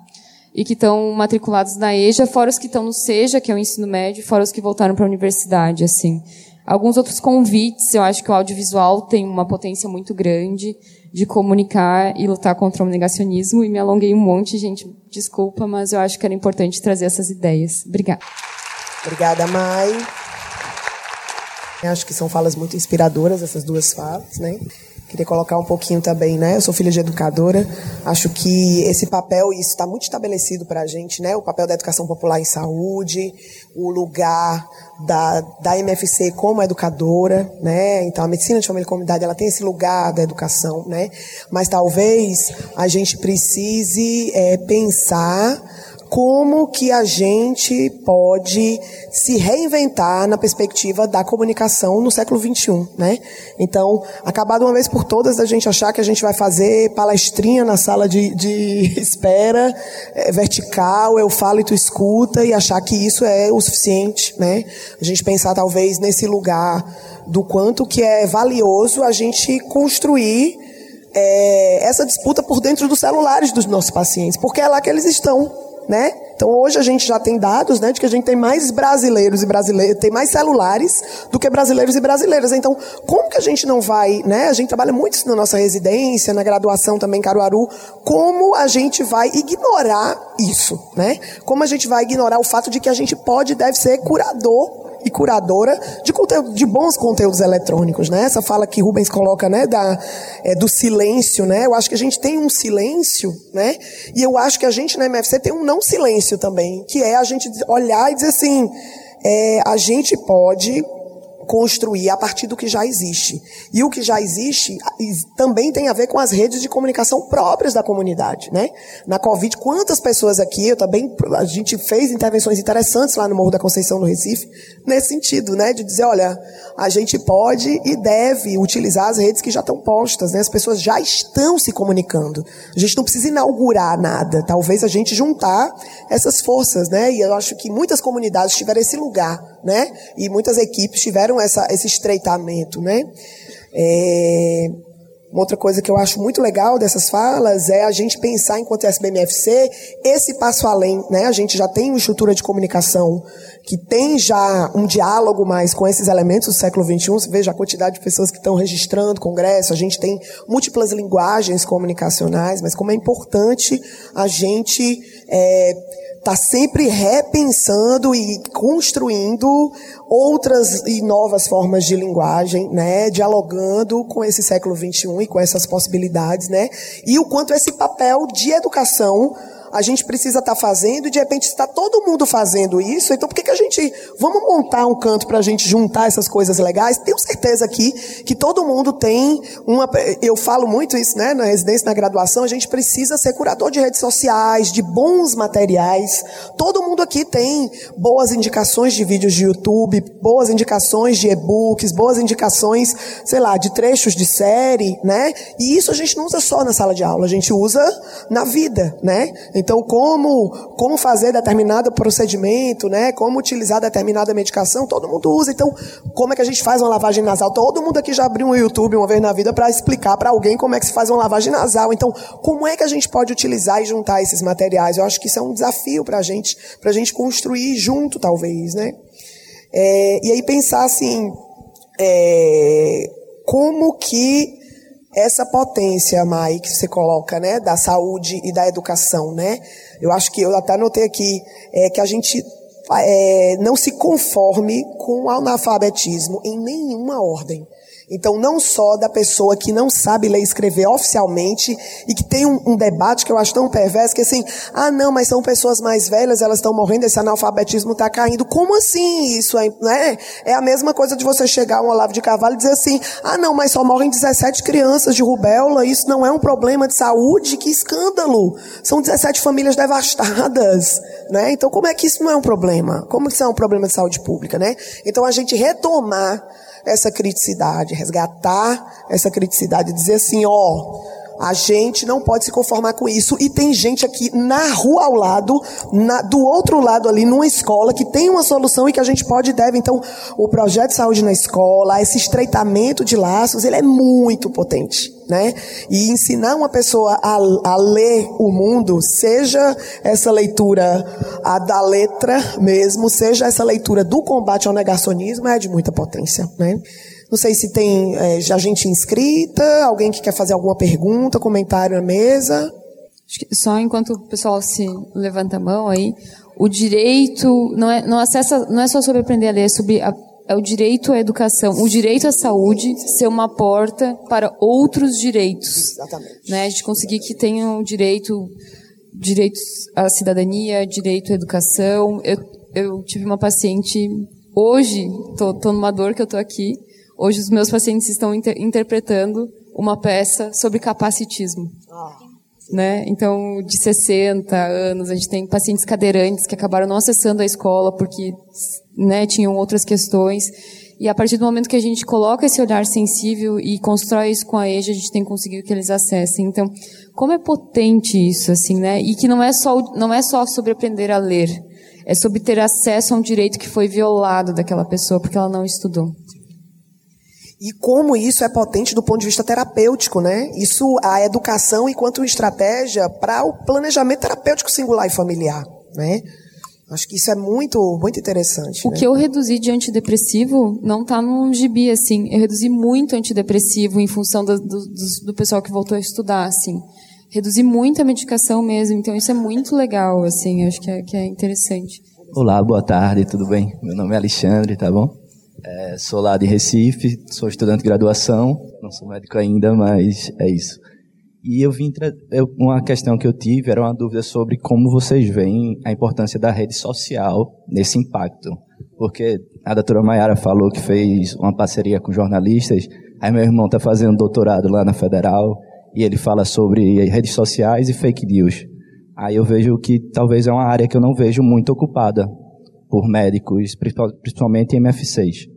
e que estão matriculados na EJA, fora os que estão no SEJA, que é o ensino médio, fora os que voltaram para a universidade, assim. Alguns outros convites, eu acho que o audiovisual tem uma potência muito grande de comunicar e lutar contra o negacionismo, e me alonguei um monte, gente, desculpa, mas eu acho que era importante trazer essas ideias. Obrigada. Obrigada, Mai. Acho que são falas muito inspiradoras essas duas falas, né? Queria colocar um pouquinho também, né? Eu sou filha de educadora. Acho que esse papel, isso está muito estabelecido para a gente, né? O papel da educação popular em saúde, o lugar da, da MFC como educadora, né? Então a medicina de família e comunidade ela tem esse lugar da educação, né? Mas talvez a gente precise é, pensar como que a gente pode se reinventar na perspectiva da comunicação no século XXI, né? Então, acabar de uma vez por todas a gente achar que a gente vai fazer palestrinha na sala de, de espera, é, vertical, eu falo e tu escuta, e achar que isso é o suficiente, né? A gente pensar talvez nesse lugar do quanto que é valioso a gente construir é, essa disputa por dentro dos celulares dos nossos pacientes, porque é lá que eles estão né? Então hoje a gente já tem dados, né, de que a gente tem mais brasileiros e brasileiras, tem mais celulares do que brasileiros e brasileiras. Então, como que a gente não vai, né? A gente trabalha muito isso na nossa residência, na graduação também Caruaru, como a gente vai ignorar isso, né? Como a gente vai ignorar o fato de que a gente pode e deve ser curador e curadora de, conteúdo, de bons conteúdos eletrônicos, né? Essa fala que Rubens coloca, né, da, é, do silêncio, né? Eu acho que a gente tem um silêncio, né? E eu acho que a gente na MFC tem um não silêncio também, que é a gente olhar e dizer assim, é, a gente pode construir a partir do que já existe. E o que já existe também tem a ver com as redes de comunicação próprias da comunidade, né? Na Covid, quantas pessoas aqui, eu também, a gente fez intervenções interessantes lá no Morro da Conceição, no Recife, nesse sentido, né? De dizer, olha, a gente pode e deve utilizar as redes que já estão postas, né? As pessoas já estão se comunicando. A gente não precisa inaugurar nada. Talvez a gente juntar essas forças, né? E eu acho que muitas comunidades tiveram esse lugar, né? E muitas equipes tiveram essa, esse estreitamento, né? É, uma outra coisa que eu acho muito legal dessas falas é a gente pensar, enquanto SBMFC, esse passo além. Né? A gente já tem uma estrutura de comunicação que tem já um diálogo mais com esses elementos do século XXI. Você veja a quantidade de pessoas que estão registrando congresso. A gente tem múltiplas linguagens comunicacionais, mas como é importante a gente é, está sempre repensando e construindo outras e novas formas de linguagem, né, dialogando com esse século 21 e com essas possibilidades, né, e o quanto esse papel de educação a gente precisa estar tá fazendo e de repente está todo mundo fazendo isso, então por que, que a gente. Vamos montar um canto para a gente juntar essas coisas legais? Tenho certeza aqui que todo mundo tem uma. Eu falo muito isso, né? Na residência, na graduação, a gente precisa ser curador de redes sociais, de bons materiais. Todo mundo aqui tem boas indicações de vídeos de YouTube, boas indicações de e-books, boas indicações, sei lá, de trechos de série, né? E isso a gente não usa só na sala de aula, a gente usa na vida, né? Então, como, como fazer determinado procedimento, né? Como utilizar determinada medicação, todo mundo usa. Então, como é que a gente faz uma lavagem nasal? Todo mundo aqui já abriu um YouTube uma vez na vida para explicar para alguém como é que se faz uma lavagem nasal. Então, como é que a gente pode utilizar e juntar esses materiais? Eu acho que isso é um desafio para a gente, para a gente construir junto, talvez, né? É, e aí pensar assim, é, como que essa potência, Mai, que você coloca, né, da saúde e da educação, né? Eu acho que eu até anotei aqui é, que a gente é, não se conforme com o analfabetismo em nenhuma ordem. Então, não só da pessoa que não sabe ler e escrever oficialmente e que tem um, um, debate que eu acho tão perverso que assim, ah, não, mas são pessoas mais velhas, elas estão morrendo, esse analfabetismo está caindo. Como assim isso? É, né? é a mesma coisa de você chegar a um Olavo de Carvalho e dizer assim, ah, não, mas só morrem 17 crianças de rubéola, isso não é um problema de saúde? Que escândalo! São 17 famílias devastadas, né? Então, como é que isso não é um problema? Como isso é um problema de saúde pública, né? Então, a gente retomar essa criticidade, resgatar essa criticidade, dizer assim, ó, a gente não pode se conformar com isso. E tem gente aqui na rua ao lado, na, do outro lado ali, numa escola, que tem uma solução e que a gente pode e deve. Então, o projeto de saúde na escola, esse estreitamento de laços, ele é muito potente. Né? E ensinar uma pessoa a, a ler o mundo, seja essa leitura da letra mesmo, seja essa leitura do combate ao negacionismo, é de muita potência. Né? Não sei se tem é, já gente inscrita, alguém que quer fazer alguma pergunta, comentário na mesa. Só enquanto o pessoal se levanta a mão aí, o direito não é, não acessa, não é só sobre aprender a ler, é sobre a, é o direito à educação, o direito à saúde ser uma porta para outros direitos. Exatamente. Né? A gente conseguir que tenham direito, direitos à cidadania, direito à educação. Eu, eu tive uma paciente hoje, tô, tô numa dor que eu tô aqui, Hoje os meus pacientes estão inter interpretando uma peça sobre capacitismo. Ah. Né? Então, de 60 anos, a gente tem pacientes cadeirantes que acabaram não acessando a escola porque né, tinham outras questões. E a partir do momento que a gente coloca esse olhar sensível e constrói isso com a EJA, a gente tem conseguido que eles acessem. Então, como é potente isso, assim, né? E que não é só, não é só sobre aprender a ler, é sobre ter acesso a um direito que foi violado daquela pessoa porque ela não estudou. E como isso é potente do ponto de vista terapêutico, né? Isso, a educação enquanto estratégia para o planejamento terapêutico singular e familiar, né? Acho que isso é muito, muito interessante. O né? que eu reduzi de antidepressivo não está no gibi, assim. Eu reduzi muito antidepressivo em função do, do, do pessoal que voltou a estudar, assim. Reduzi muito a medicação mesmo, então isso é muito legal, assim. Acho que é, que é interessante. Olá, boa tarde, tudo bem? Meu nome é Alexandre, tá bom? É, sou lá de Recife, sou estudante de graduação, não sou médico ainda, mas é isso. E eu vim uma questão que eu tive era uma dúvida sobre como vocês veem a importância da rede social nesse impacto, porque a doutora Maiara falou que fez uma parceria com jornalistas, aí meu irmão está fazendo doutorado lá na Federal e ele fala sobre redes sociais e fake news. Aí eu vejo que talvez é uma área que eu não vejo muito ocupada por médicos, principalmente em MF6?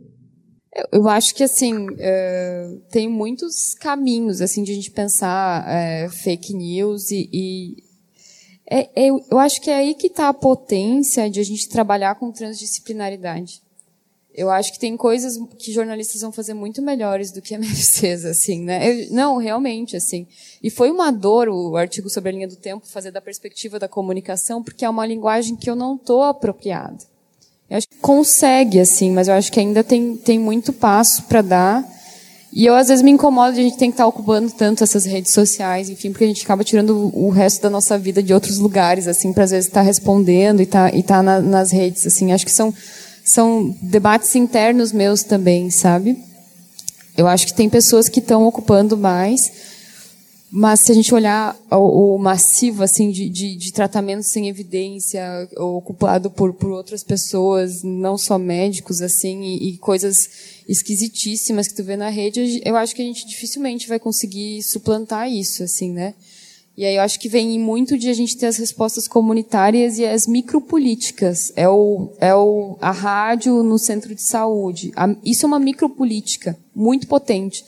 Eu acho que assim uh, tem muitos caminhos assim de a gente pensar uh, fake news e, e é, é, eu acho que é aí que está a potência de a gente trabalhar com transdisciplinaridade. Eu acho que tem coisas que jornalistas vão fazer muito melhores do que MFCs, assim, né? Eu, não, realmente, assim. E foi uma dor o artigo sobre a linha do tempo fazer da perspectiva da comunicação, porque é uma linguagem que eu não estou apropriada. Eu acho que consegue, assim, mas eu acho que ainda tem, tem muito passo para dar. E eu, às vezes, me incomodo de a gente ter que estar ocupando tanto essas redes sociais, enfim, porque a gente acaba tirando o resto da nossa vida de outros lugares, assim, para às vezes estar respondendo e estar, tá, e tá na, nas redes, assim. Acho que são, são debates internos meus também, sabe? Eu acho que tem pessoas que estão ocupando mais, mas se a gente olhar o, o massivo assim de, de, de, tratamento sem evidência, ocupado por, por outras pessoas, não só médicos assim, e, e, coisas esquisitíssimas que tu vê na rede, eu acho que a gente dificilmente vai conseguir suplantar isso, assim, né? E aí eu acho que vem muito de a gente ter as respostas comunitárias e as micropolíticas. É o, é o, a rádio no centro de saúde. A, isso é uma micropolítica muito potente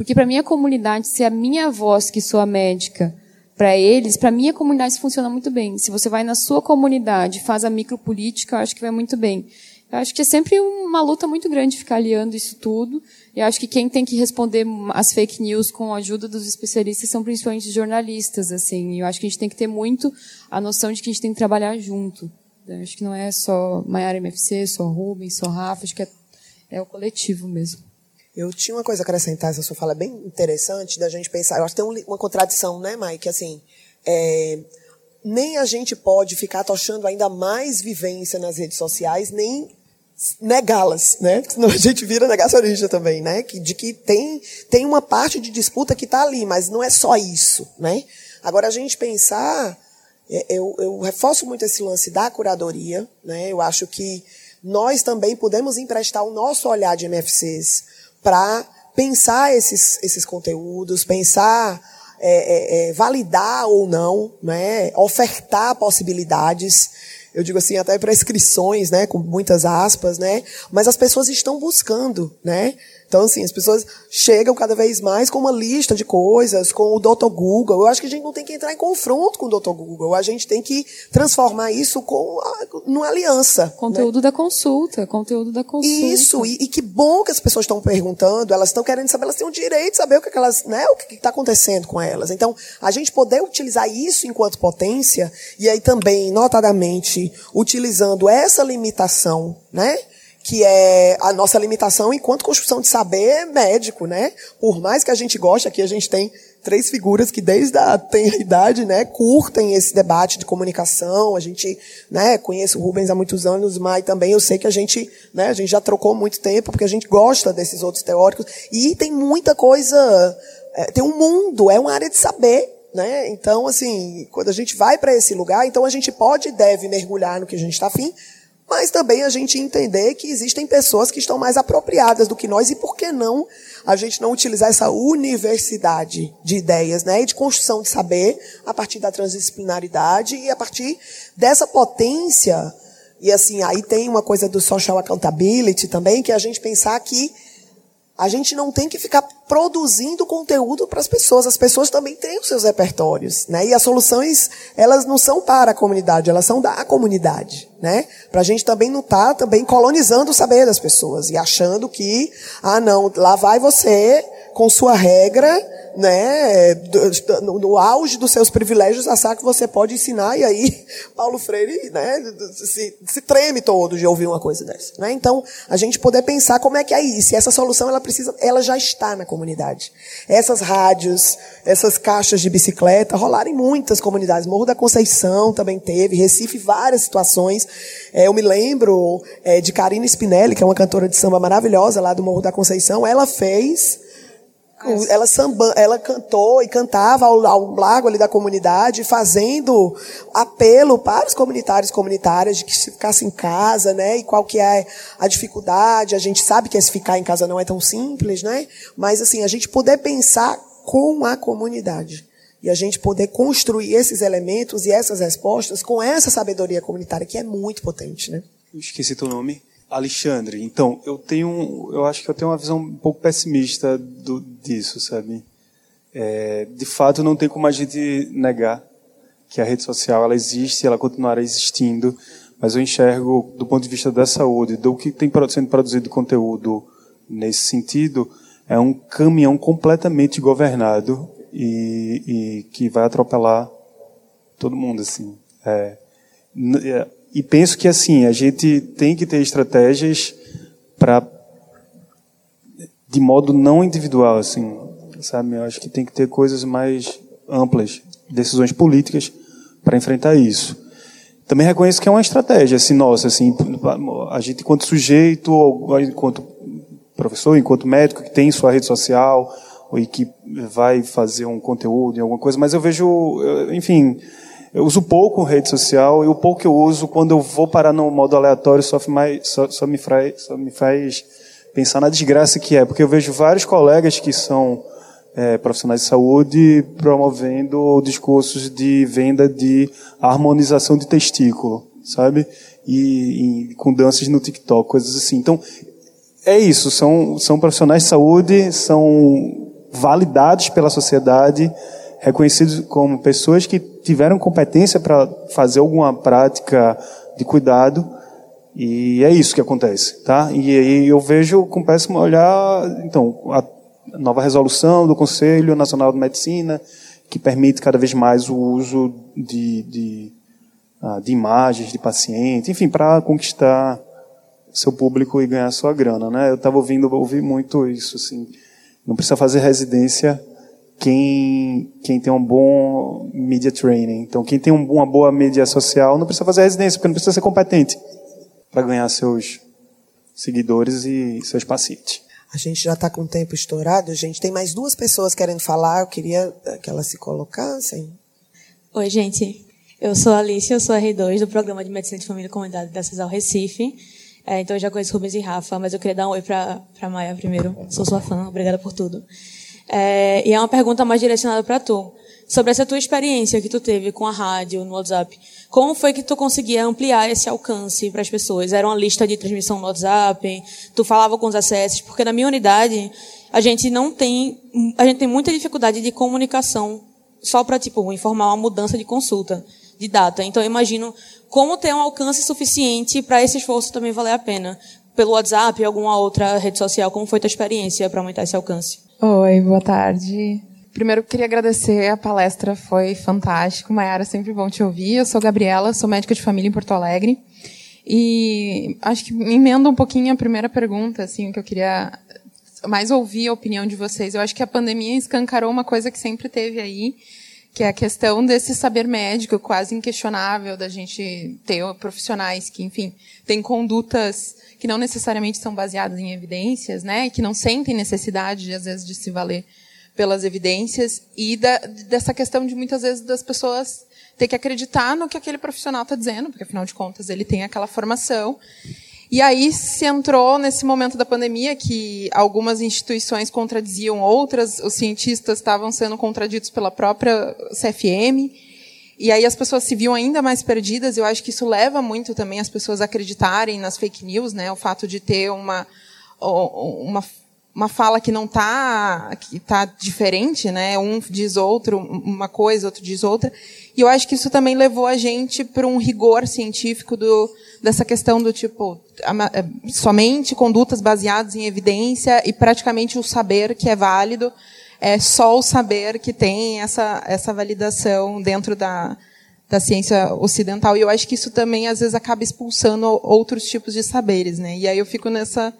porque para minha comunidade, se a minha voz, que sou a médica, para eles, para minha comunidade isso funciona muito bem. Se você vai na sua comunidade, faz a micropolítica, eu acho que vai muito bem. Eu acho que é sempre uma luta muito grande ficar aliando isso tudo. Eu acho que quem tem que responder as fake news com a ajuda dos especialistas são principalmente jornalistas, assim. Eu acho que a gente tem que ter muito a noção de que a gente tem que trabalhar junto. Eu acho que não é só Maiara MFC, só Rubens, só Rafa, acho que é, é o coletivo mesmo. Eu tinha uma coisa a acrescentar, essa sua fala é bem interessante da gente pensar. Eu acho que tem uma contradição, né, Mike? Assim, é, nem a gente pode ficar tochando ainda mais vivência nas redes sociais, nem negá-las, né? Senão a gente vira negacionista também, né? Que, de que tem, tem uma parte de disputa que está ali, mas não é só isso, né? Agora, a gente pensar, é, eu, eu reforço muito esse lance da curadoria, né? Eu acho que nós também podemos emprestar o nosso olhar de MFCs para pensar esses, esses conteúdos, pensar, é, é, é, validar ou não, né? ofertar possibilidades eu digo assim, até prescrições, né, com muitas aspas, né, mas as pessoas estão buscando, né, então, assim, as pessoas chegam cada vez mais com uma lista de coisas, com o Dr. Google. Eu acho que a gente não tem que entrar em confronto com o Dr. Google. A gente tem que transformar isso com a, numa aliança. Conteúdo né? da consulta, conteúdo da consulta. Isso, e, e que bom que as pessoas estão perguntando, elas estão querendo saber, elas têm o direito de saber o que, é que elas, né, o que está acontecendo com elas. Então, a gente poder utilizar isso enquanto potência, e aí também, notadamente, utilizando essa limitação, né? Que é a nossa limitação enquanto construção de saber médico, né? Por mais que a gente goste, aqui a gente tem três figuras que desde a tenra idade, né, curtem esse debate de comunicação. A gente, né, conhece o Rubens há muitos anos, mas também eu sei que a gente, né, a gente já trocou muito tempo porque a gente gosta desses outros teóricos e tem muita coisa, é, tem um mundo, é uma área de saber, né? Então, assim, quando a gente vai para esse lugar, então a gente pode e deve mergulhar no que a gente está afim, mas também a gente entender que existem pessoas que estão mais apropriadas do que nós e por que não a gente não utilizar essa universidade de ideias, né, e de construção de saber a partir da transdisciplinaridade e a partir dessa potência. E assim aí tem uma coisa do social accountability também que é a gente pensar que a gente não tem que ficar produzindo conteúdo para as pessoas. As pessoas também têm os seus repertórios, né? E as soluções, elas não são para a comunidade, elas são da comunidade, né? Para a gente também não estar tá, também colonizando o saber das pessoas e achando que, ah, não, lá vai você com sua regra, né, no, no, auge dos seus privilégios, achar que você pode ensinar, e aí Paulo Freire né, se, se treme todo de ouvir uma coisa dessa. Né? Então, a gente poder pensar como é que é isso. E essa solução, ela precisa, ela já está na comunidade. Essas rádios, essas caixas de bicicleta, rolaram em muitas comunidades. Morro da Conceição também teve, Recife, várias situações. É, eu me lembro é, de Karina Spinelli, que é uma cantora de samba maravilhosa lá do Morro da Conceição, ela fez ela, samba, ela cantou e cantava ao, ao largo ali da comunidade, fazendo apelo para os comunitários e comunitárias de que se ficasse em casa, né? E qual que é a dificuldade. A gente sabe que esse ficar em casa não é tão simples, né? Mas assim, a gente poder pensar com a comunidade. E a gente poder construir esses elementos e essas respostas com essa sabedoria comunitária que é muito potente, né? Eu esqueci teu nome. Alexandre, então, eu tenho, eu acho que eu tenho uma visão um pouco pessimista do, disso, sabe? É, de fato, não tem como a gente negar que a rede social ela existe, ela continuará existindo, mas eu enxergo, do ponto de vista da saúde, do que tem sendo produzido conteúdo nesse sentido, é um caminhão completamente governado e, e que vai atropelar todo mundo, assim. É, é e penso que assim, a gente tem que ter estratégias para de modo não individual, assim, sabe? Eu acho que tem que ter coisas mais amplas, decisões políticas para enfrentar isso. Também reconheço que é uma estratégia, assim, nossa, assim, a gente enquanto sujeito, enquanto professor, enquanto médico que tem sua rede social, ou que vai fazer um conteúdo em alguma coisa, mas eu vejo, enfim, eu uso pouco rede social e o pouco que eu uso, quando eu vou parar no modo aleatório, só, mais, só, só, me, faz, só me faz pensar na desgraça que é. Porque eu vejo vários colegas que são é, profissionais de saúde promovendo discursos de venda de harmonização de testículo, sabe? E, e com danças no TikTok, coisas assim. Então, é isso. São, são profissionais de saúde, são validados pela sociedade, reconhecidos como pessoas que tiveram competência para fazer alguma prática de cuidado e é isso que acontece, tá? E aí eu vejo com péssimo olhar, então, a nova resolução do Conselho Nacional de Medicina que permite cada vez mais o uso de, de, ah, de imagens de paciente, enfim, para conquistar seu público e ganhar sua grana, né? Eu estava ouvindo, ouvi muito isso, assim. Não precisa fazer residência quem, quem tem um bom media training. Então, quem tem uma boa mídia social não precisa fazer residência, porque não precisa ser competente para ganhar seus seguidores e seus pacientes. A gente já está com o tempo estourado. A gente tem mais duas pessoas querendo falar. Eu queria que elas se colocassem. Oi, gente. Eu sou a Alice, eu sou a R2 do Programa de Medicina de Família e Comunidade da CESAL Recife. É, então eu já conheço Rubens e Rafa, mas eu queria dar um oi para a Maia primeiro. Sou sua fã, obrigada por tudo. É, e é uma pergunta mais direcionada para tu. Sobre essa tua experiência que tu teve com a rádio no WhatsApp. Como foi que tu conseguia ampliar esse alcance para as pessoas? Era uma lista de transmissão no WhatsApp? Tu falava com os acessos? Porque na minha unidade, a gente não tem, a gente tem muita dificuldade de comunicação só para, tipo, informar uma mudança de consulta, de data. Então, eu imagino como ter um alcance suficiente para esse esforço também valer a pena. Pelo WhatsApp, alguma outra rede social, como foi tua experiência para aumentar esse alcance? Oi, boa tarde. Primeiro, queria agradecer a palestra, foi fantástico. Mayara, sempre bom te ouvir. Eu sou Gabriela, sou médica de família em Porto Alegre. E acho que emenda um pouquinho a primeira pergunta, assim, que eu queria mais ouvir a opinião de vocês. Eu acho que a pandemia escancarou uma coisa que sempre teve aí, que é a questão desse saber médico quase inquestionável da gente ter profissionais que, enfim, têm condutas que não necessariamente são baseadas em evidências, né, e que não sentem necessidade às vezes de se valer pelas evidências e da, dessa questão de muitas vezes das pessoas ter que acreditar no que aquele profissional está dizendo, porque afinal de contas ele tem aquela formação. E aí se entrou nesse momento da pandemia que algumas instituições contradiziam outras, os cientistas estavam sendo contraditos pela própria CFM. E aí as pessoas se viam ainda mais perdidas. Eu acho que isso leva muito também as pessoas a acreditarem nas fake news, né? O fato de ter uma uma uma fala que não está que tá diferente, né? Um diz outro uma coisa, outro diz outra. E eu acho que isso também levou a gente para um rigor científico do, dessa questão do tipo é, somente condutas baseadas em evidência e praticamente o saber que é válido é só o saber que tem essa essa validação dentro da da ciência ocidental. E eu acho que isso também às vezes acaba expulsando outros tipos de saberes, né? E aí eu fico nessa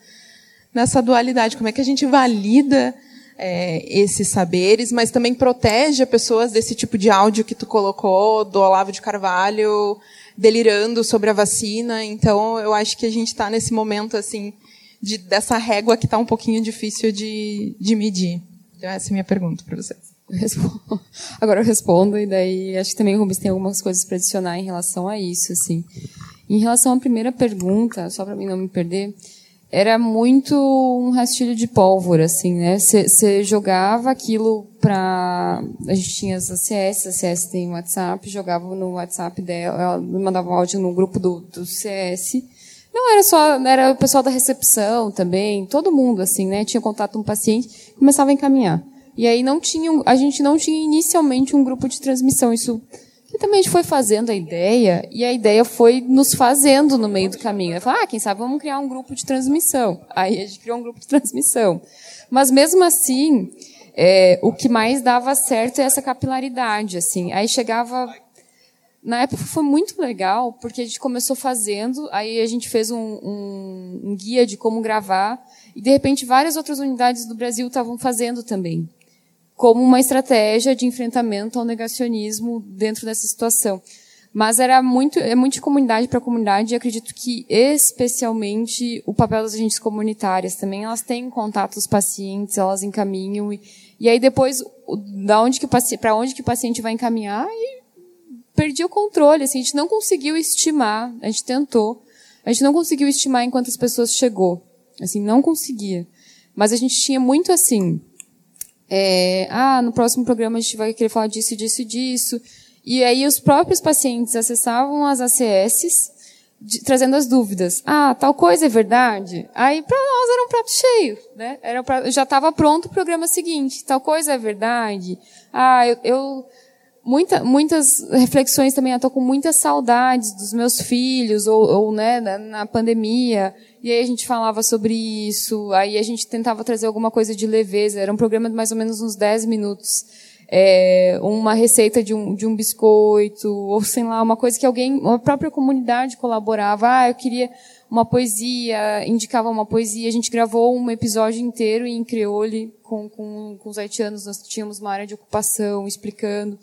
nessa dualidade. Como é que a gente valida é, esses saberes, mas também protege as pessoas desse tipo de áudio que tu colocou, do Olavo de Carvalho, delirando sobre a vacina. Então, eu acho que a gente está nesse momento assim de, dessa régua que está um pouquinho difícil de, de medir. Então, essa é a minha pergunta para vocês. Agora eu respondo, e daí acho que também o Rubens tem algumas coisas para adicionar em relação a isso. Assim. Em relação à primeira pergunta, só para mim não me perder, era muito um rastilho de pólvora, assim, né? Você jogava aquilo para a gente tinha as ACS, a ACS tem WhatsApp, jogava no WhatsApp dela, ela mandava um áudio no grupo do, do CS. Não era só, era o pessoal da recepção também, todo mundo, assim, né? Tinha contato com o paciente, começava a encaminhar. E aí não tinha, a gente não tinha inicialmente um grupo de transmissão. Isso e também a gente foi fazendo a ideia, e a ideia foi nos fazendo no meio do caminho. Eu falei, ah, quem sabe vamos criar um grupo de transmissão. Aí a gente criou um grupo de transmissão. Mas mesmo assim, é, o que mais dava certo é essa capilaridade, assim. Aí chegava na época foi muito legal, porque a gente começou fazendo, aí a gente fez um, um, um, guia de como gravar, e de repente várias outras unidades do Brasil estavam fazendo também como uma estratégia de enfrentamento ao negacionismo dentro dessa situação. Mas era muito, é muito de comunidade para comunidade e acredito que especialmente o papel das agentes comunitárias também, elas têm contato os pacientes, elas encaminham e, e aí depois da onde que para onde que o paciente vai encaminhar e perdi o controle, assim, a gente não conseguiu estimar, a gente tentou, a gente não conseguiu estimar em quantas pessoas chegou, assim, não conseguia. Mas a gente tinha muito assim, é, ah, no próximo programa a gente vai querer falar disso, disso, disso. E aí os próprios pacientes acessavam as ACS, de, trazendo as dúvidas. Ah, tal coisa é verdade? Aí para nós era um prato cheio, né? Era já estava pronto o programa seguinte. Tal coisa é verdade? Ah, eu, eu muita, muitas reflexões também. Eu tô com muitas saudades dos meus filhos ou, ou né, na, na pandemia. E aí a gente falava sobre isso, aí a gente tentava trazer alguma coisa de leveza. Era um programa de mais ou menos uns 10 minutos. É, uma receita de um, de um biscoito, ou sei lá, uma coisa que alguém, a própria comunidade colaborava. Ah, eu queria uma poesia, indicava uma poesia. A gente gravou um episódio inteiro em crioulo com, com, com os haitianos. Nós tínhamos uma área de ocupação explicando.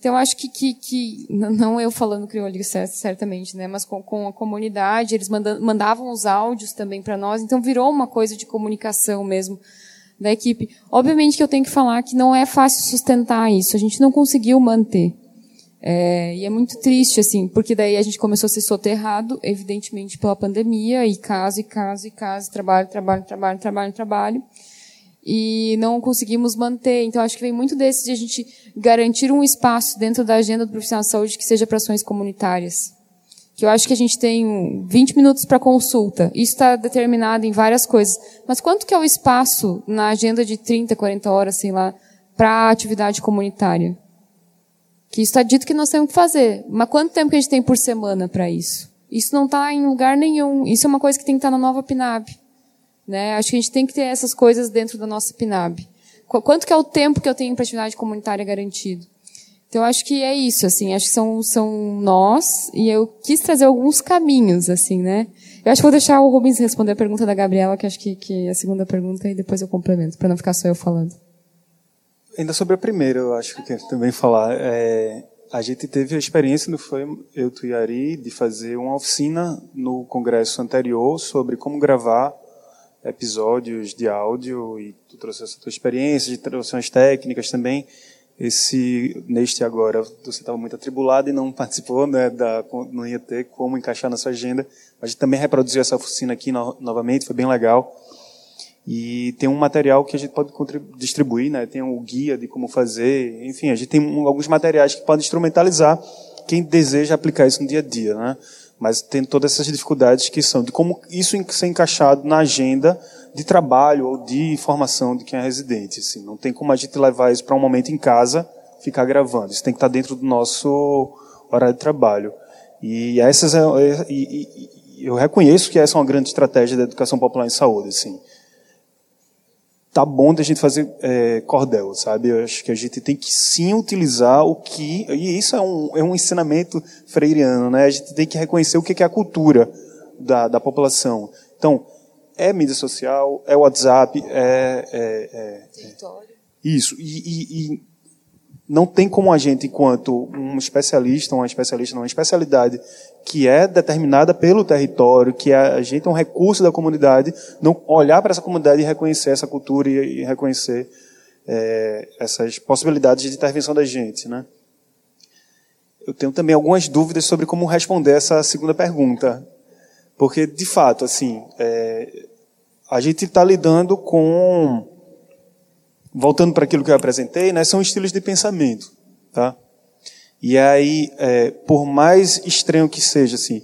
Então, acho que, que, que não eu falando crioulo certamente, né, mas com, com a comunidade, eles mandavam os áudios também para nós. Então, virou uma coisa de comunicação mesmo da equipe. Obviamente que eu tenho que falar que não é fácil sustentar isso. A gente não conseguiu manter. É, e é muito triste, assim, porque daí a gente começou a ser soterrado, evidentemente, pela pandemia, e caso, e caso, e caso, trabalho, trabalho, trabalho, trabalho, trabalho. E não conseguimos manter. Então, acho que vem muito desse de a gente garantir um espaço dentro da agenda do profissional de saúde que seja para ações comunitárias que eu acho que a gente tem 20 minutos para consulta. Isso está determinado em várias coisas. Mas quanto que é o espaço na agenda de 30, 40 horas, sei lá, para atividade comunitária? Que está dito que nós temos que fazer. Mas quanto tempo que a gente tem por semana para isso? Isso não está em lugar nenhum. Isso é uma coisa que tem que estar tá na nova PNAB. Né? Acho que a gente tem que ter essas coisas dentro da nossa PNAB. Quanto que é o tempo que eu tenho para atividade comunitária garantido? Então, acho que é isso, assim, acho que são, são nós, e eu quis trazer alguns caminhos, assim, né? Eu acho que vou deixar o Rubens responder a pergunta da Gabriela, que acho que, que é a segunda pergunta, e depois eu complemento, para não ficar só eu falando. Ainda sobre a primeira, eu acho que quero também falar. É, a gente teve a experiência, não foi eu, tu e Ari, de fazer uma oficina no congresso anterior sobre como gravar episódios de áudio, e tu trouxe essa tua experiência, de traduções técnicas também, esse neste agora você estava muito atribulado e não participou, né, da, não ia ter como encaixar na sua agenda. A gente também reproduziu essa oficina aqui no, novamente, foi bem legal. E tem um material que a gente pode distribuir, né? Tem o um guia de como fazer, enfim, a gente tem alguns materiais que podem instrumentalizar quem deseja aplicar isso no dia a dia, né? Mas tem todas essas dificuldades que são de como isso ser encaixado na agenda de trabalho ou de formação de quem é residente. Assim. Não tem como a gente levar isso para um momento em casa, ficar gravando. Isso tem que estar dentro do nosso horário de trabalho. E essas é, é e, e, eu reconheço que essa é uma grande estratégia da educação popular em saúde. Assim. Tá bom da gente fazer é, cordel, sabe? Eu acho que a gente tem que sim utilizar o que e isso é um, é um ensinamento freiriano, né? A gente tem que reconhecer o que é a cultura da, da população. Então, é mídia social, é WhatsApp, é. é, é, é isso. E, e, e, não tem como a gente, enquanto um especialista, uma especialista, uma especialidade que é determinada pelo território, que a gente é um recurso da comunidade, não olhar para essa comunidade e reconhecer essa cultura e, e reconhecer é, essas possibilidades de intervenção da gente, né? Eu tenho também algumas dúvidas sobre como responder essa segunda pergunta, porque de fato, assim, é, a gente está lidando com, voltando para aquilo que eu apresentei, né, são estilos de pensamento, tá? E aí, é, por mais estranho que seja, assim,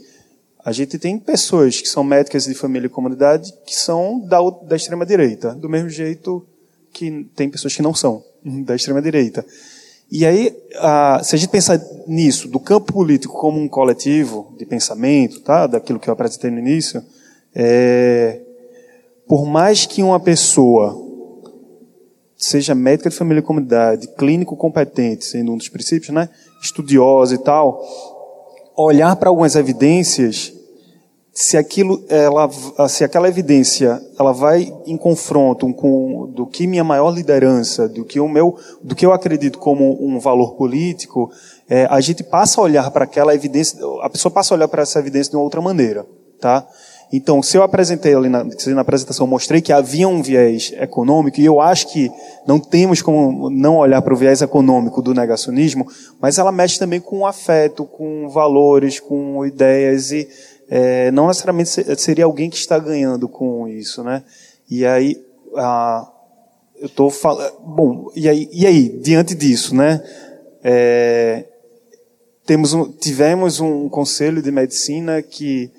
a gente tem pessoas que são médicas de família e comunidade que são da, da extrema direita, do mesmo jeito que tem pessoas que não são da extrema direita. E aí, a, se a gente pensar nisso, do campo político como um coletivo de pensamento, tá, daquilo que eu apresentei no início, é, por mais que uma pessoa seja médica de família e comunidade, clínico competente, sendo um dos princípios, né, estudiosa e tal, olhar para algumas evidências, se aquilo, ela, se aquela evidência, ela vai em confronto com do que minha maior liderança, do que o meu, do que eu acredito como um valor político, é, a gente passa a olhar para aquela evidência, a pessoa passa a olhar para essa evidência de uma outra maneira, tá? Então, se eu apresentei ali na, na apresentação, mostrei que havia um viés econômico, e eu acho que não temos como não olhar para o viés econômico do negacionismo, mas ela mexe também com afeto, com valores, com ideias, e é, não necessariamente seria alguém que está ganhando com isso, né? E aí, ah, eu estou falando. Bom, e aí, e aí, diante disso, né? É, temos um, tivemos um conselho de medicina que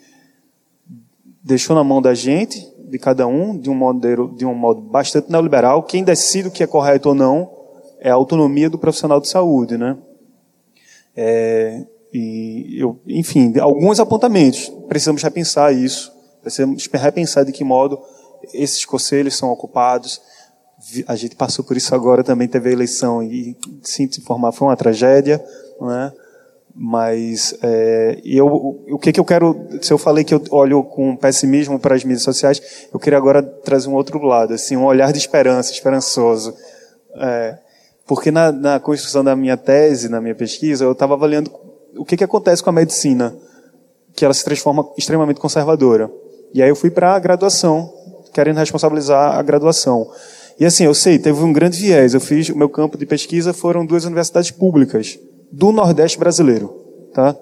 deixou na mão da gente, de cada um, de um modo, de um modo bastante neoliberal. Quem decide o que é correto ou não é a autonomia do profissional de saúde, né? É, e eu, enfim, alguns apontamentos. Precisamos repensar isso. Precisamos repensar de que modo esses conselhos são ocupados. A gente passou por isso agora também, teve a eleição e, sinto informar, foi uma tragédia, não é? Mas é, eu, o que, que eu quero, se eu falei que eu olho com pessimismo para as mídias sociais, eu queria agora trazer um outro lado, assim, um olhar de esperança, esperançoso. É, porque na, na construção da minha tese, na minha pesquisa, eu estava avaliando o que, que acontece com a medicina, que ela se transforma extremamente conservadora. E aí eu fui para a graduação, querendo responsabilizar a graduação. E assim, eu sei, teve um grande viés. Eu fiz, o meu campo de pesquisa foram duas universidades públicas do Nordeste brasileiro, tá?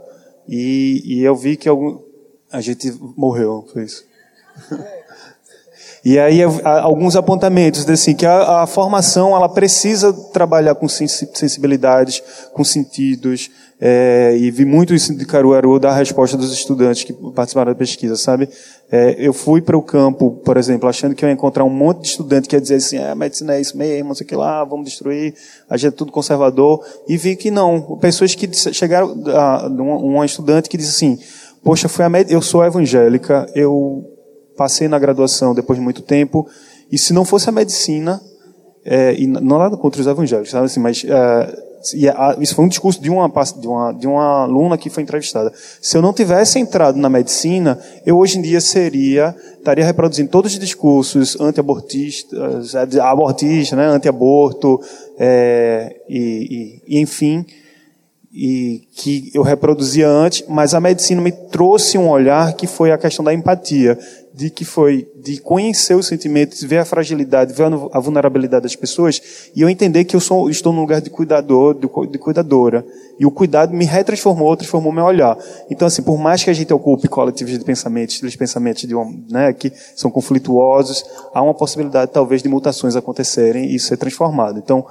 E, e eu vi que algum, a gente morreu, foi isso. E aí alguns apontamentos assim que a, a, formação ela precisa trabalhar com sensibilidades, com sentidos, é, e vi muito isso de Caruaru da resposta dos estudantes que participaram da pesquisa, sabe? É, eu fui para o campo, por exemplo, achando que eu ia encontrar um monte de estudante que ia dizer assim, ah, medicina é isso mesmo, não sei o que lá, vamos destruir, a gente é tudo conservador, e vi que não. Pessoas que chegaram, a, uma estudante que disse assim, poxa, foi a eu sou evangélica, eu passei na graduação depois de muito tempo, e se não fosse a medicina, é, e não nada contra os evangélicos, sabe assim, mas é, e a, isso foi um discurso de uma, de, uma, de uma aluna que foi entrevistada. Se eu não tivesse entrado na medicina, eu hoje em dia seria, estaria reproduzindo todos os discursos anti-abortistas, é, né, anti-aborto, é, e, e, e enfim, e que eu reproduzia antes, mas a medicina me trouxe um olhar que foi a questão da empatia, de que foi de conhecer os sentimentos, ver a fragilidade, ver a vulnerabilidade das pessoas, e eu entender que eu sou, estou no lugar de cuidador, de, cuidadora. E o cuidado me retransformou, transformou meu olhar. Então, assim, por mais que a gente ocupe coletivos de pensamentos, de pensamentos de uma, né, que são conflituosos, há uma possibilidade, talvez, de mutações acontecerem e ser transformado. Então,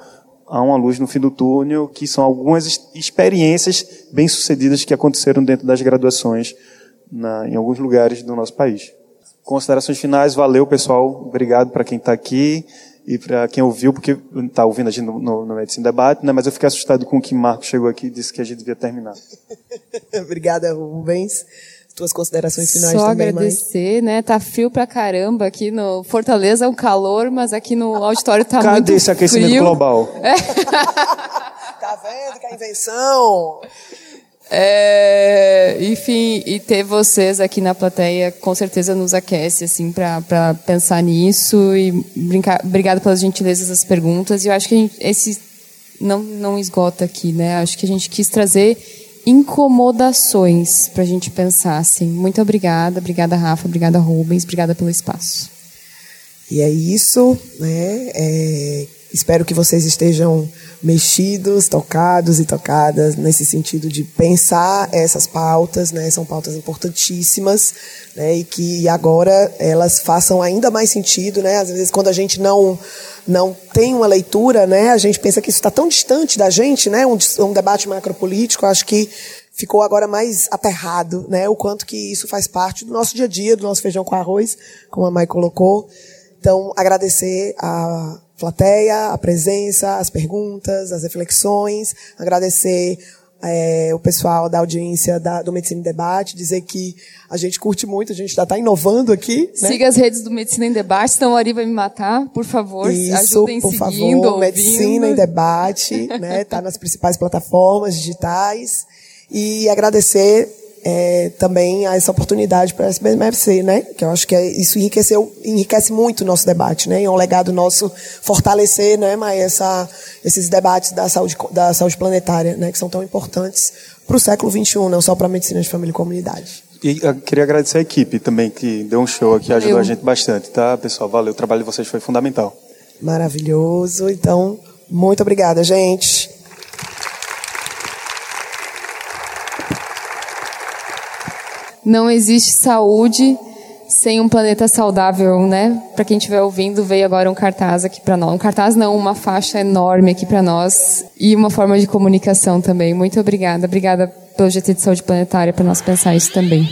há uma luz no fim do túnel, que são algumas experiências bem-sucedidas que aconteceram dentro das graduações na, em alguns lugares do nosso país. Considerações finais, valeu pessoal, obrigado para quem está aqui e para quem ouviu, porque está ouvindo a gente no, no, no Medicina Debate, né? mas eu fiquei assustado com o que Marco chegou aqui e disse que a gente devia terminar. Obrigada, Rubens. Tuas considerações finais Só também, agradecer, né? Tá frio pra caramba aqui no Fortaleza, é um calor, mas aqui no auditório tá Cadê muito frio. Cadê esse aquecimento global? É. tá vendo que é invenção? É, enfim, e ter vocês aqui na plateia com certeza nos aquece assim para pensar nisso e brincar. Obrigada pelas gentilezas das perguntas. E eu acho que gente, esse não não esgota aqui, né? Acho que a gente quis trazer incomodações para a gente pensar. Assim. Muito obrigada, obrigada Rafa, obrigada Rubens, obrigada pelo espaço. E é isso, né? É, espero que vocês estejam mexidos, tocados e tocadas nesse sentido de pensar essas pautas, né? São pautas importantíssimas, né? E que agora elas façam ainda mais sentido, né? Às vezes quando a gente não não tem uma leitura, né? A gente pensa que isso está tão distante da gente, né? Um, um debate macropolítico, acho que ficou agora mais aterrado, né? O quanto que isso faz parte do nosso dia a dia, do nosso feijão com arroz, como a Mai colocou. Então, agradecer a plateia, a presença, as perguntas, as reflexões, agradecer é, o pessoal da audiência da, do Medicina em Debate, dizer que a gente curte muito, a gente já está inovando aqui. Né? Siga as redes do Medicina em Debate, senão o Ari vai me matar, por favor. Isso, ajudem por seguindo, favor, ouvindo. Medicina em Debate, né? Está nas principais plataformas digitais. E agradecer é, também a essa oportunidade para a SBMFC, né? Que eu acho que é, isso enriqueceu, enriquece muito o nosso debate, né? E é um legado nosso fortalecer, né, mas essa, esses debates da saúde, da saúde planetária, né? Que são tão importantes para o século XXI, não só para a medicina de família e comunidade. E eu queria agradecer a equipe também, que deu um show aqui, ajudou a gente bastante, tá, pessoal? Valeu, o trabalho de vocês foi fundamental. Maravilhoso. Então, muito obrigada, gente. Não existe saúde sem um planeta saudável, né? Para quem estiver ouvindo, veio agora um cartaz aqui para nós. Um cartaz não, uma faixa enorme aqui para nós e uma forma de comunicação também. Muito obrigada. Obrigada pelo GT de Saúde Planetária para nós pensar isso também.